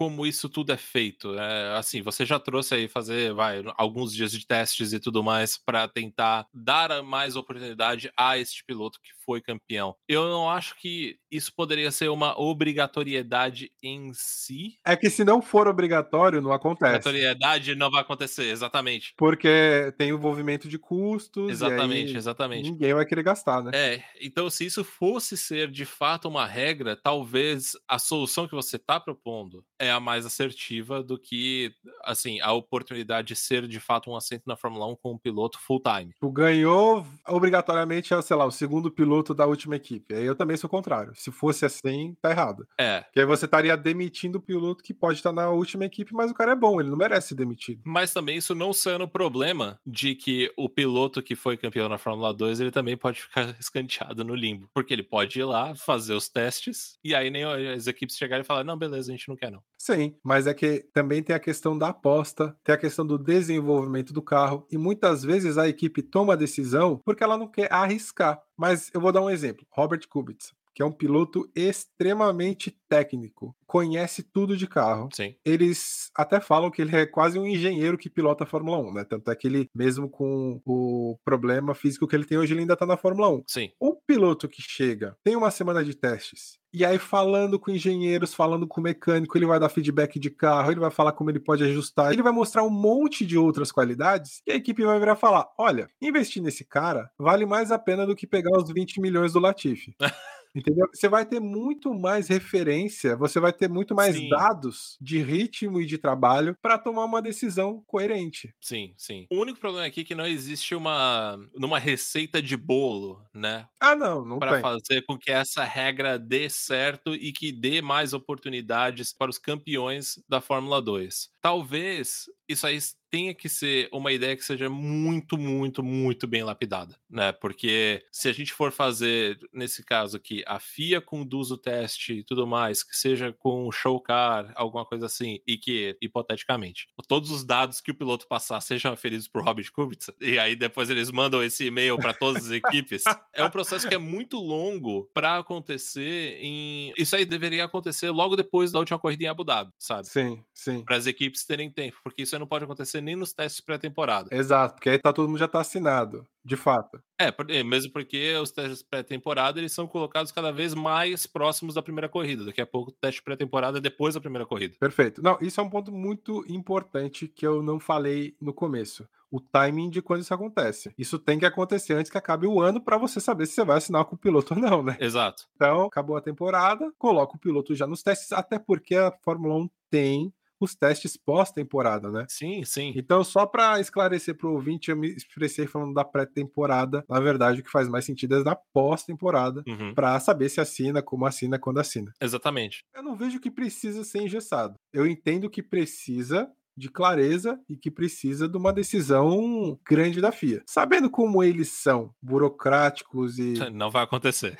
Speaker 2: como isso tudo é feito. É, assim, você já trouxe aí fazer vai, alguns dias de testes e tudo mais para tentar dar mais oportunidade a este piloto que foi campeão. Eu não acho que isso poderia ser uma obrigatoriedade em si.
Speaker 1: É que se não for obrigatório, não acontece.
Speaker 2: Obrigatoriedade não vai acontecer, exatamente.
Speaker 1: Porque tem envolvimento de custos.
Speaker 2: Exatamente, exatamente.
Speaker 1: Ninguém vai querer gastar, né?
Speaker 2: É, então se isso fosse ser de fato uma regra, talvez a solução que você está propondo é a mais assertiva do que, assim, a oportunidade de ser de fato um assento na Fórmula 1 com um piloto full time.
Speaker 1: Tu ganhou obrigatoriamente, sei lá, o segundo piloto da última equipe. Aí eu também sou o contrário. Se fosse assim, tá errado.
Speaker 2: É.
Speaker 1: Porque aí você estaria demitindo o piloto que pode estar na última equipe, mas o cara é bom, ele não merece ser demitido.
Speaker 2: Mas também isso não sendo o problema de que o piloto que foi campeão na Fórmula 2, ele também pode ficar escanteado no limbo. Porque ele pode ir lá, fazer os testes, e aí nem as equipes chegarem e falar, não, beleza, a gente não quer não.
Speaker 1: Sim, mas é que também tem a questão da aposta, tem a questão do desenvolvimento do carro, e muitas vezes a equipe toma a decisão porque ela não quer arriscar. Mas eu vou dar um exemplo: Robert Kubica que é um piloto extremamente técnico, conhece tudo de carro.
Speaker 2: Sim.
Speaker 1: Eles até falam que ele é quase um engenheiro que pilota a Fórmula 1, né? Tanto é que ele, mesmo com o problema físico que ele tem hoje, ele ainda tá na Fórmula 1.
Speaker 2: Sim.
Speaker 1: Um piloto que chega, tem uma semana de testes, e aí, falando com engenheiros, falando com mecânico, ele vai dar feedback de carro, ele vai falar como ele pode ajustar, ele vai mostrar um monte de outras qualidades, e a equipe vai virar falar: olha, investir nesse cara vale mais a pena do que pegar os 20 milhões do Latifi. Entendeu? Você vai ter muito mais referência, você vai ter muito mais sim. dados de ritmo e de trabalho para tomar uma decisão coerente.
Speaker 2: Sim, sim. O único problema aqui é que não existe uma numa receita de bolo, né?
Speaker 1: Ah, não, não
Speaker 2: para fazer com que essa regra dê certo e que dê mais oportunidades para os campeões da Fórmula 2. Talvez isso aí tenha que ser uma ideia que seja muito, muito, muito bem lapidada, né? Porque se a gente for fazer, nesse caso aqui, a FIA conduz o teste e tudo mais, que seja com um show car, alguma coisa assim, e que, hipoteticamente, todos os dados que o piloto passar sejam aferidos por Robert Kubica, e aí depois eles mandam esse e-mail para todas as equipes, é um processo que é muito longo para acontecer em... Isso aí deveria acontecer logo depois da última corrida em Abu Dhabi, sabe?
Speaker 1: Sim, sim.
Speaker 2: Para as equipes terem tempo, porque isso não pode acontecer nem nos testes pré-temporada.
Speaker 1: Exato, porque aí tá, todo mundo já tá assinado, de fato.
Speaker 2: É, é mesmo porque os testes pré-temporada eles são colocados cada vez mais próximos da primeira corrida. Daqui a pouco o teste pré-temporada é depois da primeira corrida.
Speaker 1: Perfeito. Não, isso é um ponto muito importante que eu não falei no começo o timing de quando isso acontece. Isso tem que acontecer antes que acabe o ano para você saber se você vai assinar com o piloto ou não, né?
Speaker 2: Exato.
Speaker 1: Então, acabou a temporada, coloca o piloto já nos testes, até porque a Fórmula 1 tem os testes pós-temporada, né?
Speaker 2: Sim, sim.
Speaker 1: Então, só para esclarecer para o ouvinte, eu me expressei falando da pré-temporada. Na verdade, o que faz mais sentido é da pós-temporada, uhum. para saber se assina, como assina, quando assina.
Speaker 2: Exatamente.
Speaker 1: Eu não vejo que precisa ser engessado. Eu entendo que precisa de clareza e que precisa de uma decisão grande da FIA. Sabendo como eles são burocráticos e
Speaker 2: não vai acontecer.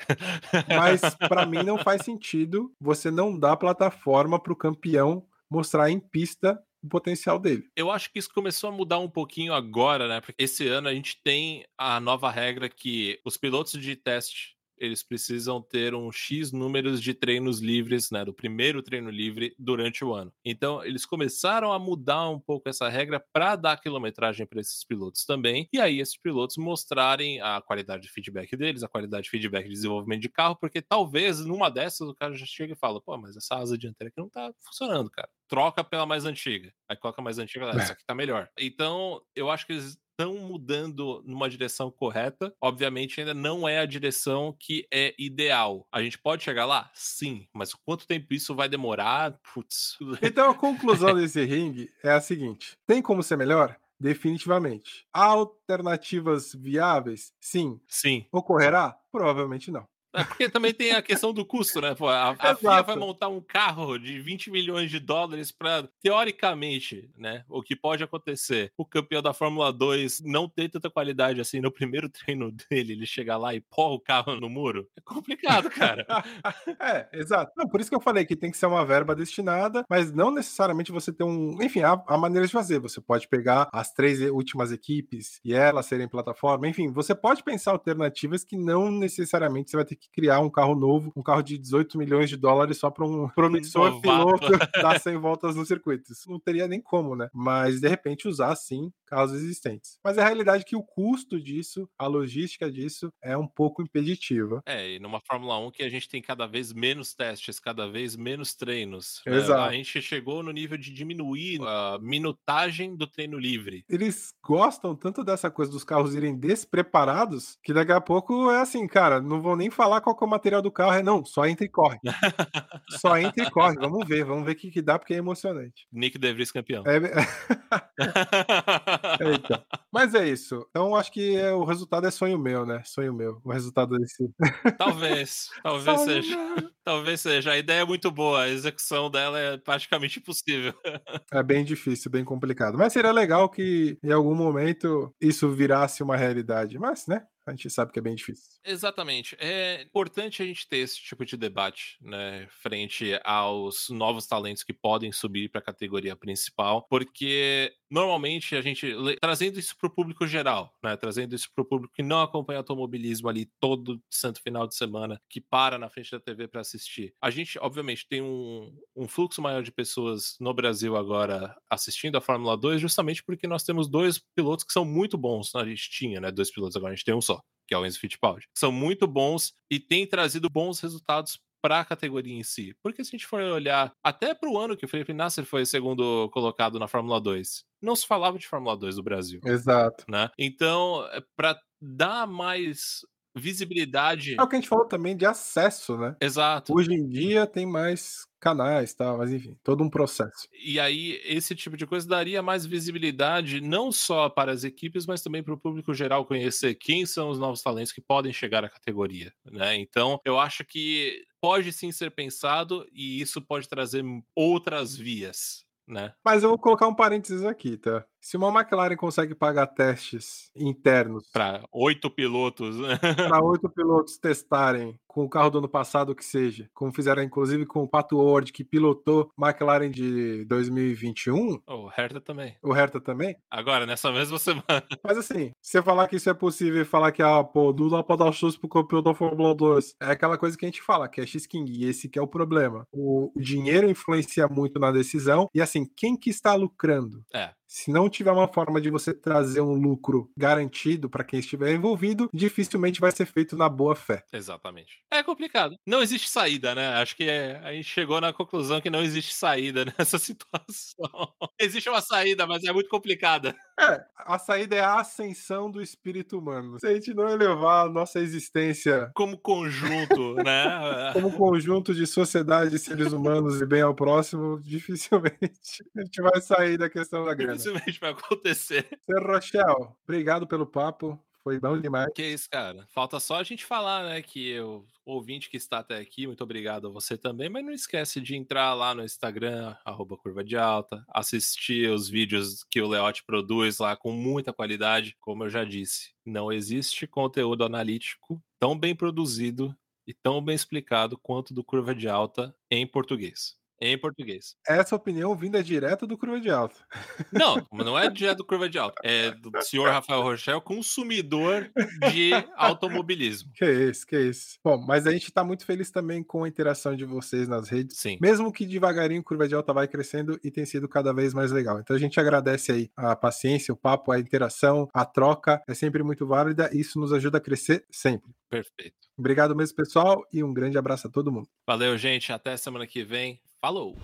Speaker 1: Mas para mim não faz sentido você não dar plataforma para o campeão mostrar em pista o potencial dele.
Speaker 2: Eu acho que isso começou a mudar um pouquinho agora, né? Porque esse ano a gente tem a nova regra que os pilotos de teste eles precisam ter um X números de treinos livres, né, do primeiro treino livre durante o ano. Então, eles começaram a mudar um pouco essa regra para dar quilometragem para esses pilotos também, e aí esses pilotos mostrarem a qualidade de feedback deles, a qualidade de feedback de desenvolvimento de carro, porque talvez numa dessas o cara já chega e fala: pô, mas essa asa dianteira aqui não tá funcionando, cara troca pela mais antiga. Aí coloca a mais antiga, essa aqui tá melhor. Então, eu acho que eles estão mudando numa direção correta. Obviamente, ainda não é a direção que é ideal. A gente pode chegar lá? Sim, mas quanto tempo isso vai demorar? Putz.
Speaker 1: Então, a conclusão desse ringue é a seguinte: tem como ser melhor? Definitivamente. Alternativas viáveis? Sim.
Speaker 2: Sim.
Speaker 1: Ocorrerá? Provavelmente não.
Speaker 2: É porque também tem a questão do custo, né? Pô, a, a FIA vai montar um carro de 20 milhões de dólares para, teoricamente, né? O que pode acontecer? O campeão da Fórmula 2 não ter tanta qualidade assim no primeiro treino dele, ele chegar lá e pôr o carro no muro. É complicado, cara.
Speaker 1: é, exato. Não, por isso que eu falei que tem que ser uma verba destinada, mas não necessariamente você ter um. Enfim, há, há maneiras de fazer. Você pode pegar as três últimas equipes e elas serem plataforma. Enfim, você pode pensar alternativas que não necessariamente você vai ter que criar um carro novo, um carro de 18 milhões de dólares só para um promissor piloto dar 100 voltas no circuito. Isso não teria nem como, né? Mas de repente usar sim carros existentes. Mas a realidade é que o custo disso, a logística disso é um pouco impeditiva.
Speaker 2: É, e numa Fórmula 1 que a gente tem cada vez menos testes, cada vez menos treinos.
Speaker 1: Né? Exato.
Speaker 2: A gente chegou no nível de diminuir a minutagem do treino livre.
Speaker 1: Eles gostam tanto dessa coisa dos carros irem despreparados que daqui a pouco é assim, cara, não vão nem falar qual é o material do carro, é não, só entra e corre. só entra e corre, vamos ver, vamos ver o que, que dá, porque é emocionante.
Speaker 2: Nick DeVries campeão.
Speaker 1: É... Eita. Mas é isso. Então acho que é, o resultado é sonho meu, né? Sonho meu. O resultado desse.
Speaker 2: Talvez. Talvez sonho seja. Meu. Talvez seja. A ideia é muito boa, a execução dela é praticamente impossível.
Speaker 1: É bem difícil, bem complicado. Mas seria legal que em algum momento isso virasse uma realidade. Mas, né? A gente sabe que é bem difícil.
Speaker 2: Exatamente. É importante a gente ter esse tipo de debate, né, frente aos novos talentos que podem subir para a categoria principal, porque normalmente a gente trazendo isso para o público geral, né, trazendo isso para o público que não acompanha automobilismo ali todo santo final de semana, que para na frente da TV para assistir. A gente, obviamente, tem um, um fluxo maior de pessoas no Brasil agora assistindo a Fórmula 2, justamente porque nós temos dois pilotos que são muito bons. A gente tinha, né, dois pilotos agora a gente tem um só que é o Enzo Fittipaldi, são muito bons e têm trazido bons resultados para a categoria em si. Porque se a gente for olhar até para o ano que o Felipe Nasser foi segundo colocado na Fórmula 2, não se falava de Fórmula 2 no Brasil.
Speaker 1: Exato.
Speaker 2: Né? Então, é, para dar mais visibilidade.
Speaker 1: É o que a gente falou também de acesso, né?
Speaker 2: Exato.
Speaker 1: Hoje em dia tem mais canais, tá? Mas enfim, todo um processo.
Speaker 2: E aí esse tipo de coisa daria mais visibilidade não só para as equipes, mas também para o público geral conhecer quem são os novos talentos que podem chegar à categoria, né? Então, eu acho que pode sim ser pensado e isso pode trazer outras vias, né?
Speaker 1: Mas eu vou colocar um parênteses aqui, tá? Se uma McLaren consegue pagar testes internos
Speaker 2: para oito pilotos,
Speaker 1: para oito pilotos testarem com o carro do ano passado que seja, como fizeram inclusive com o Pato Ward que pilotou McLaren de 2021.
Speaker 2: O Hertha também.
Speaker 1: O Hertha também?
Speaker 2: Agora nessa mesma semana.
Speaker 1: Mas assim, se você falar que isso é possível e falar que ah, pô, não dá para dar chance pro campeão da Fórmula 2, é aquela coisa que a gente fala, que é X-King, e esse que é o problema. O, o dinheiro influencia muito na decisão e assim, quem que está lucrando?
Speaker 2: É
Speaker 1: Se não tiver uma forma de você trazer um lucro garantido para quem estiver envolvido, dificilmente vai ser feito na boa fé.
Speaker 2: Exatamente. É complicado. Não existe saída, né? Acho que é, a gente chegou na conclusão que não existe saída nessa situação. existe uma saída, mas é muito complicada.
Speaker 1: É, a saída é a ascensão do espírito humano. Se a gente não elevar a nossa existência
Speaker 2: como conjunto, né?
Speaker 1: como conjunto de sociedade, seres humanos e bem ao próximo, dificilmente a gente vai sair da questão da grana.
Speaker 2: Dificilmente vai acontecer.
Speaker 1: Ser Rochelle, obrigado pelo papo. Foi bom demais.
Speaker 2: Que isso, cara. Falta só a gente falar, né, que o ouvinte que está até aqui, muito obrigado a você também, mas não esquece de entrar lá no Instagram, arroba curva de alta, assistir os vídeos que o Leote produz lá com muita qualidade, como eu já disse. Não existe conteúdo analítico tão bem produzido e tão bem explicado quanto do Curva de Alta em português. Em português.
Speaker 1: Essa opinião vinda direto do Curva de Alta.
Speaker 2: Não, não é direto do Curva de Alta. É do senhor Rafael Rochel, consumidor de automobilismo.
Speaker 1: Que isso, que isso. Bom, mas a gente está muito feliz também com a interação de vocês nas redes.
Speaker 2: Sim.
Speaker 1: Mesmo que devagarinho, o Curva de Alta vai crescendo e tem sido cada vez mais legal. Então a gente agradece aí a paciência, o papo, a interação, a troca. É sempre muito válida e isso nos ajuda a crescer sempre.
Speaker 2: Perfeito.
Speaker 1: Obrigado mesmo, pessoal, e um grande abraço a todo mundo.
Speaker 2: Valeu, gente. Até semana que vem. Falou!